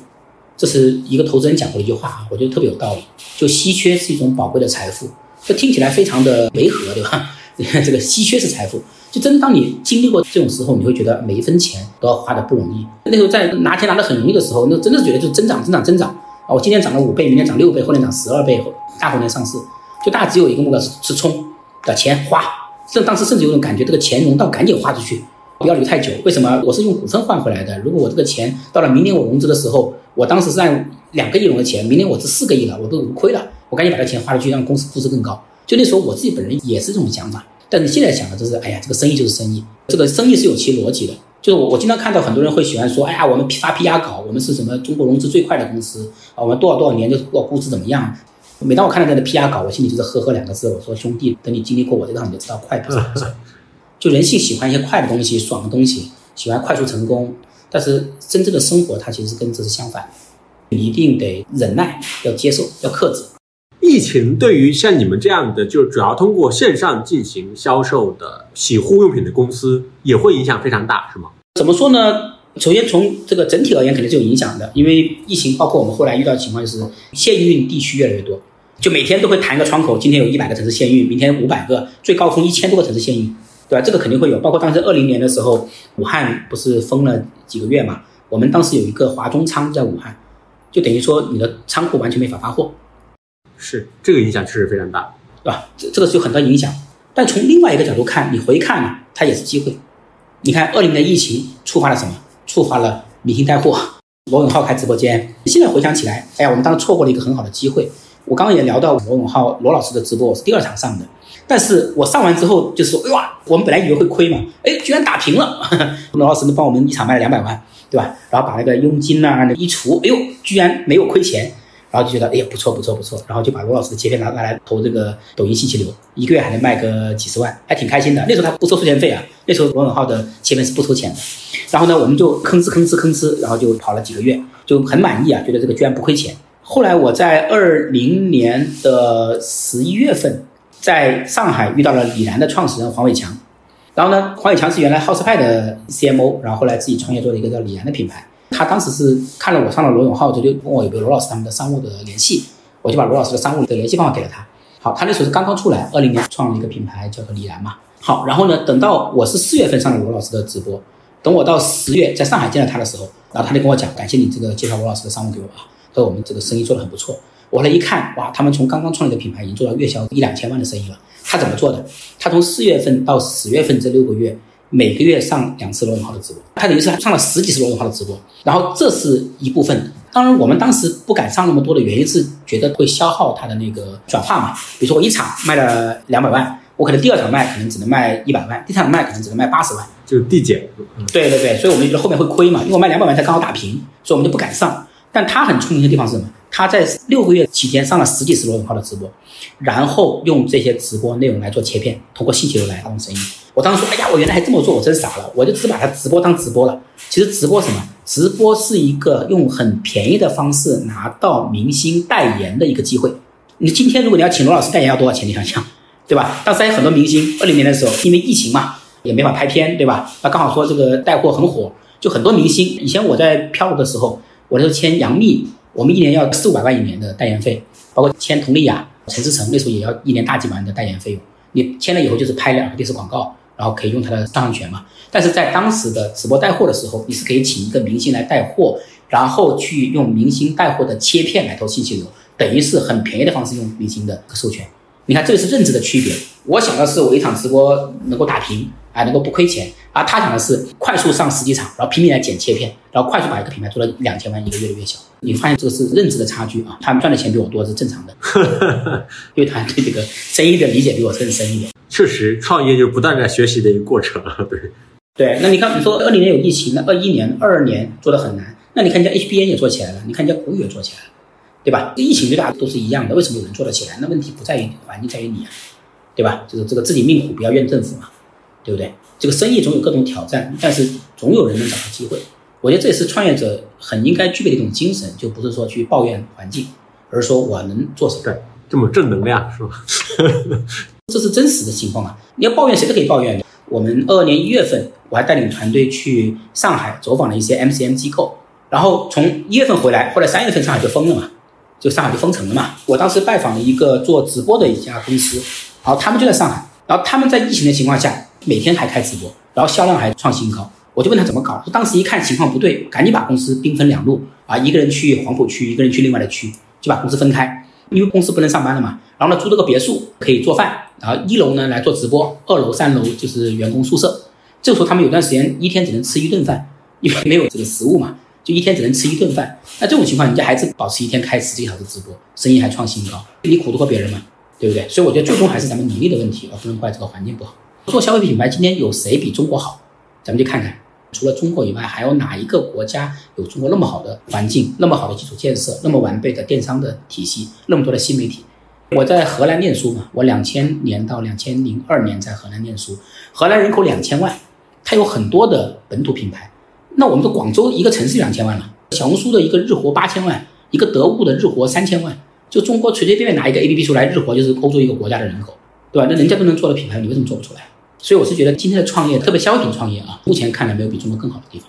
这是一个投资人讲过一句话啊，我觉得特别有道理。就稀缺是一种宝贵的财富，这听起来非常的违和，对吧？你 (laughs) 看这个稀缺是财富。就真当你经历过这种时候，你会觉得每一分钱都要花的不容易。那时候在拿钱拿的很容易的时候，那真的是觉得就增长、增长、增长啊！我今天涨了五倍，明天涨六倍，后天涨十二倍，大后年上市，就大家只有一个目标是是冲，把钱花。这当时甚至有种感觉，这个钱融到赶紧花出去，不要留太久。为什么？我是用股份换回来的。如果我这个钱到了明年我融资的时候，我当时是按两个亿融的钱，明年我是四个亿了，我都亏了，我赶紧把这钱花出去，让公司估值更高。就那时候我自己本人也是这种想法。但是现在想的就是，哎呀，这个生意就是生意，这个生意是有其逻辑的。就是我我经常看到很多人会喜欢说，哎呀，我们批发 PR 稿，我们是什么中国融资最快的公司啊，我们多少多少年就多少估值怎么样？每当我看到这样的 PR 稿，我心里就是呵呵两个字，我说兄弟，等你经历过我这趟，你就知道快不快。(laughs) 就人性喜欢一些快的东西，爽的东西，喜欢快速成功。但是真正的生活，它其实跟这是相反，你一定得忍耐，要接受，要克制。疫情对于像你们这样的，就是主要通过线上进行销售的洗护用品的公司，也会影响非常大，是吗？怎么说呢？首先从这个整体而言，肯定是有影响的，因为疫情，包括我们后来遇到的情况，就是限运地区越来越多，就每天都会弹一个窗口，今天有一百个城市限运，明天五百个，最高峰一千多个城市限运，对吧？这个肯定会有。包括当时二零年的时候，武汉不是封了几个月嘛？我们当时有一个华中仓在武汉，就等于说你的仓库完全没法发货。是这个影响确实非常大，对吧？这这个是有很大影响，但从另外一个角度看，你回看呢，它也是机会。你看，二零年疫情触发了什么？触发了明星带货，罗永浩开直播间。现在回想起来，哎呀，我们当时错过了一个很好的机会。我刚刚也聊到罗永浩罗老师的直播，我是第二场上的，但是我上完之后就是说，哇，我们本来以为会亏嘛，哎，居然打平了。(laughs) 罗老师呢帮我们一场卖了两百万，对吧？然后把那个佣金呐一除，哎呦，居然没有亏钱。然后就觉得哎呀不错不错不错，然后就把罗老师的切片拿拿来投这个抖音信息流，一个月还能卖个几十万，还挺开心的。那时候他不收授权费啊，那时候罗永浩的切片是不收钱的。然后呢，我们就吭哧吭哧吭哧，然后就跑了几个月，就很满意啊，觉得这个居然不亏钱。后来我在二零年的十一月份，在上海遇到了李然的创始人黄伟强，然后呢，黄伟强是原来浩斯派的 CMO，然后后来自己创业做了一个叫李然的品牌。他当时是看了我上了罗永浩，就就问我有没有罗老师他们的商务的联系，我就把罗老师的商务的联系方法给了他。好，他那时候是刚刚出来，二零年创了一个品牌叫做李然嘛。好，然后呢，等到我是四月份上了罗老师的直播，等我到十月在上海见到他的时候，然后他就跟我讲，感谢你这个介绍罗老师的商务给我啊，说我们这个生意做得很不错。我后来一看，哇，他们从刚刚创立的品牌已经做到月销一两千万的生意了。他怎么做的？他从四月份到十月份这六个月。每个月上两次罗永浩的直播，他等于是上了十几次罗永浩的直播，然后这是一部分。当然，我们当时不敢上那么多的原因是觉得会消耗他的那个转化嘛。比如说我一场卖了两百万，我可能第二场卖可能只能卖一百万，第三场卖可能只能卖八十万，就是递减。对对对，所以我们觉得后面会亏嘛，因为我卖两百万才刚好打平，所以我们就不敢上。但他很聪明的地方是什么？他在六个月期间上了十几十罗永浩的直播，然后用这些直播内容来做切片，通过信息流来拉动生意。我当时说，哎呀，我原来还这么做，我真傻了，我就只把它直播当直播了。其实直播什么？直播是一个用很便宜的方式拿到明星代言的一个机会。你今天如果你要请罗老师代言，要多少钱？你想想，对吧？当时还有很多明星，二零年的时候，因为疫情嘛，也没法拍片，对吧？那刚好说这个带货很火，就很多明星。以前我在漂流的时候，我那时候签杨幂，我们一年要四五百万一年的代言费，包括签佟丽娅、陈思诚，那时候也要一年大几万的代言费用。你签了以后就是拍两个电视广告。然后可以用它的上场权嘛？但是在当时的直播带货的时候，你是可以请一个明星来带货，然后去用明星带货的切片来投信息流，等于是很便宜的方式用明星的授权。你看，这是认知的区别。我想的是我一场直播能够打平，啊，能够不亏钱；而他想的是快速上十几场，然后拼命来剪切片，然后快速把一个品牌做到两千万一个月的月销。你发现这个是认知的差距啊！他们赚的钱比我多是正常的，因为他对这个生意的理解比我更深一点。确实，(laughs) 创业就是不断在学习的一个过程。对，对。那你看，你说二零年有疫情，那二一年、二二年做的很难。那你看，人家 (laughs) HBN 也做起来了，你看人家古语也做起来了，对吧？疫情对大家都是一样的，为什么有人做得起来？那问题不在于环境，在于你啊，对吧？就是这个自己命苦，不要怨政府嘛，对不对？这个生意总有各种挑战，但是总有人能找到机会。我觉得这也是创业者很应该具备的一种精神，就不是说去抱怨环境，而是说我能做什么。对，这么正能量是吧？(laughs) 这是真实的情况啊！你要抱怨谁都可以抱怨的。我们二二年一月份，我还带领团队去上海走访了一些 MCM 机构，然后从一月份回来，后来三月份上海就封了嘛，就上海就封城了嘛。我当时拜访了一个做直播的一家公司，然后他们就在上海，然后他们在疫情的情况下每天还开直播，然后销量还创新高。我就问他怎么搞，当时一看情况不对，赶紧把公司兵分两路啊，一个人去黄浦区，一个人去另外的区，就把公司分开，因为公司不能上班了嘛。然后呢，租了个别墅可以做饭，然后一楼呢来做直播，二楼、三楼就是员工宿舍。这时候他们有段时间一天只能吃一顿饭，因为没有这个食物嘛，就一天只能吃一顿饭。那这种情况，人家还是保持一天开十几小时直播，生意还创新高，你苦得过别人吗？对不对？所以我觉得最终还是咱们能力的问题，而不能怪这个环境不好。做消费品牌，今天有谁比中国好？咱们就看看，除了中国以外，还有哪一个国家有中国那么好的环境、那么好的基础建设、那么完备的电商的体系、那么多的新媒体？我在荷兰念书嘛，我两千年到两千零二年在荷兰念书。荷兰人口两千万，它有很多的本土品牌。那我们的广州一个城市两千万了，小红书的一个日活八千万，一个得物的日活三千万。就中国随随便便拿一个 A P P 出来，日活就是欧洲一个国家的人口，对吧？那人家都能做的品牌，你为什么做不出来？所以我是觉得今天的创业，特别消费品创业啊，目前看来没有比中国更好的地方。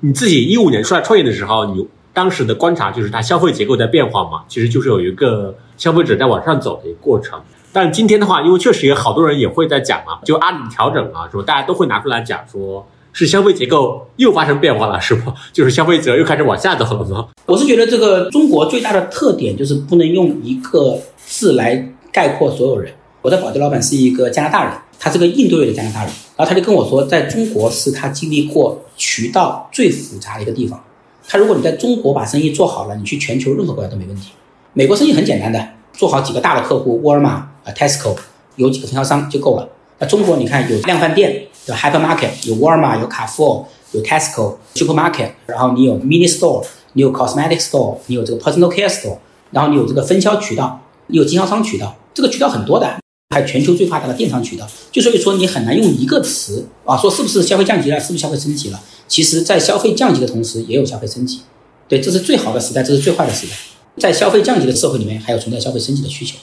你自己一五年出来创业的时候，你当时的观察就是它消费结构在变化嘛，其实就是有一个。消费者在往上走的一个过程，但今天的话，因为确实有好多人也会在讲啊，就阿里调整啊，说大家都会拿出来讲，说是消费结构又发生变化了，是不？(laughs) 就是消费者又开始往下走了吗？我是觉得这个中国最大的特点就是不能用一个字来概括所有人。我的保洁老板是一个加拿大人，他是个印度裔的加拿大人，然后他就跟我说，在中国是他经历过渠道最复杂的一个地方。他如果你在中国把生意做好了，你去全球任何国家都没问题。美国生意很简单的，做好几个大的客户，沃尔玛啊，Tesco，有几个分销商就够了。那中国你看有量贩店，有 hypermarket，有沃尔玛，有卡 r 有 Tesco，supermarket，然后你有 mini store，你有 cosmetic store，你有这个 personal care store，然后你有这个分销渠道，你有经销商渠道，这个渠道很多的，还有全球最发达的电商渠道。就所以说你很难用一个词啊，说是不是消费降级了，是不是消费升级了？其实，在消费降级的同时，也有消费升级。对，这是最好的时代，这是最坏的时代。在消费降级的社会里面，还有存在消费升级的需求，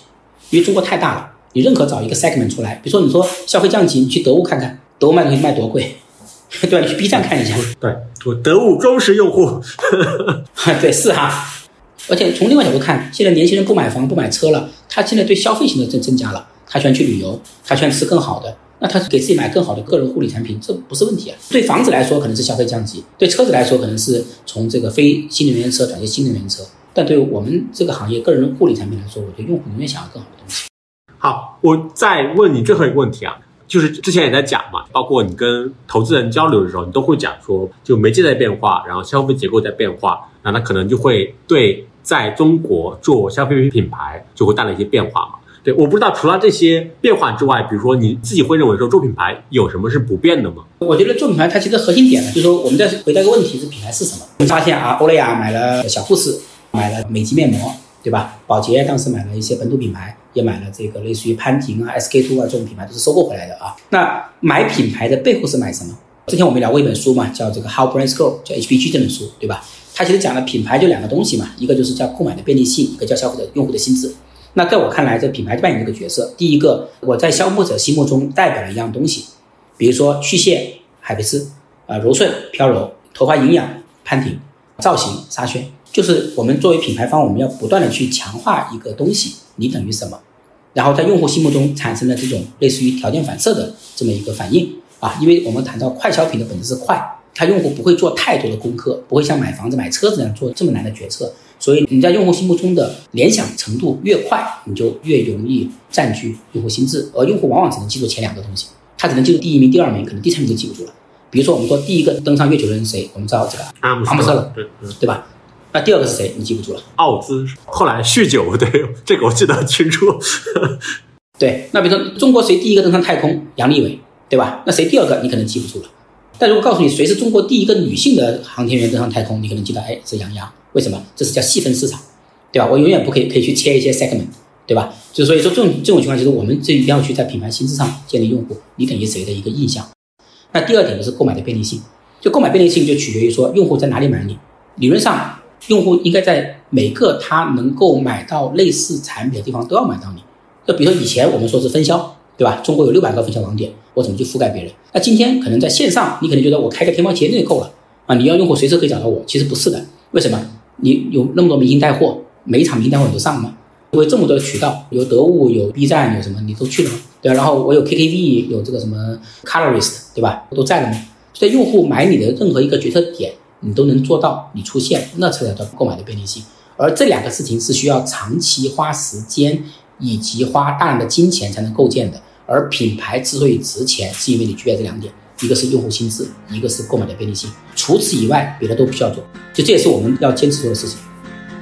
因为中国太大了，你任何找一个 segment 出来，比如说你说消费降级，你去得物看看，得物卖东西卖多贵，对，你去 B 站看一下，对，我得物忠实用户，(laughs) 对，是哈，而且从另外角度看，现在年轻人不买房不买车了，他现在对消费型的增增加了，他喜欢去旅游，他喜欢吃更好的，那他给自己买更好的个人护理产品，这不是问题啊。对房子来说可能是消费降级，对车子来说可能是从这个非新能源车转为新能源车。但对我们这个行业个人护理产品来说，我觉得用户永远想要更好的东西。好，我再问你最后一个问题啊，就是之前也在讲嘛，包括你跟投资人交流的时候，你都会讲说，就媒介在变化，然后消费结构在变化，那它可能就会对在中国做消费品品牌就会带来一些变化嘛。对，我不知道除了这些变化之外，比如说你自己会认为说做品牌有什么是不变的吗？我觉得做品牌它其实核心点呢，就是说我们在回答一个问题是品牌是什么？我们发现啊，欧莱雅买了小护士，买了美肌面膜，对吧？宝洁当时买了一些本土品牌，也买了这个类似于潘婷啊、SK two 啊这种品牌都是收购回来的啊。那买品牌的背后是买什么？之前我们聊过一本书嘛，叫这个 How Brands Grow，叫 HBG 这本书，对吧？它其实讲的品牌就两个东西嘛，一个就是叫购买的便利性，一个叫消费者用户的心智。那在我看来，这品牌扮演这个角色，第一个我在消费者心目中代表了一样东西，比如说去屑海飞丝，啊柔顺飘柔，头发营养潘婷，造型沙宣，就是我们作为品牌方，我们要不断的去强化一个东西，你等于什么，然后在用户心目中产生了这种类似于条件反射的这么一个反应。啊，因为我们谈到快消品的本质是快，它用户不会做太多的功课，不会像买房子、买车子那样做这么难的决策，所以你在用户心目中的联想程度越快，你就越容易占据用户心智，而用户往往只能记住前两个东西，他只能记住第一名、第二名，可能第三名就记不住了。比如说，我们说第一个登上月球的人是谁？我们知道这个阿姆阿姆斯特朗，对，嗯对吧？那第二个是谁？你记不住了。奥兹后来酗酒，对这个我记得很清楚。对，那比如说中国谁第一个登上太空？杨利伟，对吧？那谁第二个你可能记不住了。但如果告诉你谁是中国第一个女性的航天员登上太空，你可能记得，哎，是杨洋。为什么？这是叫细分市场，对吧？我永远不可以可以去切一些 segment，对吧？就所以说这种这种情况，就是我们这一定要去在品牌心智上建立用户你等于谁的一个印象。那第二点就是购买的便利性，就购买便利性就取决于说用户在哪里买你。理论上，用户应该在每个他能够买到类似产品的地方都要买到你。就比如说以前我们说是分销，对吧？中国有六百个分销网点，我怎么去覆盖别人？那今天可能在线上，你可能觉得我开个天猫旗舰店就够了啊？你要用户随时可以找到我，其实不是的。为什么？你有那么多明星带货，每一场明星带货你都上吗？因为这么多渠道，有得物，有 B 站，有什么你都去了吗？对吧？然后我有 KTV，有这个什么 Colorist，对吧？都在了吗？所以用户买你的任何一个决策点，你都能做到你出现，那才叫购买的便利性。而这两个事情是需要长期花时间以及花大量的金钱才能构建的。而品牌之所以值钱，是因为你具备这两点，一个是用户心智，一个是购买的便利性。除此以外，别的都不需要做。就这也是我们要坚持做的事情。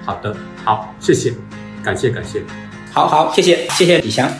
好的，好，谢谢，感谢感谢。好好，谢谢谢谢李翔。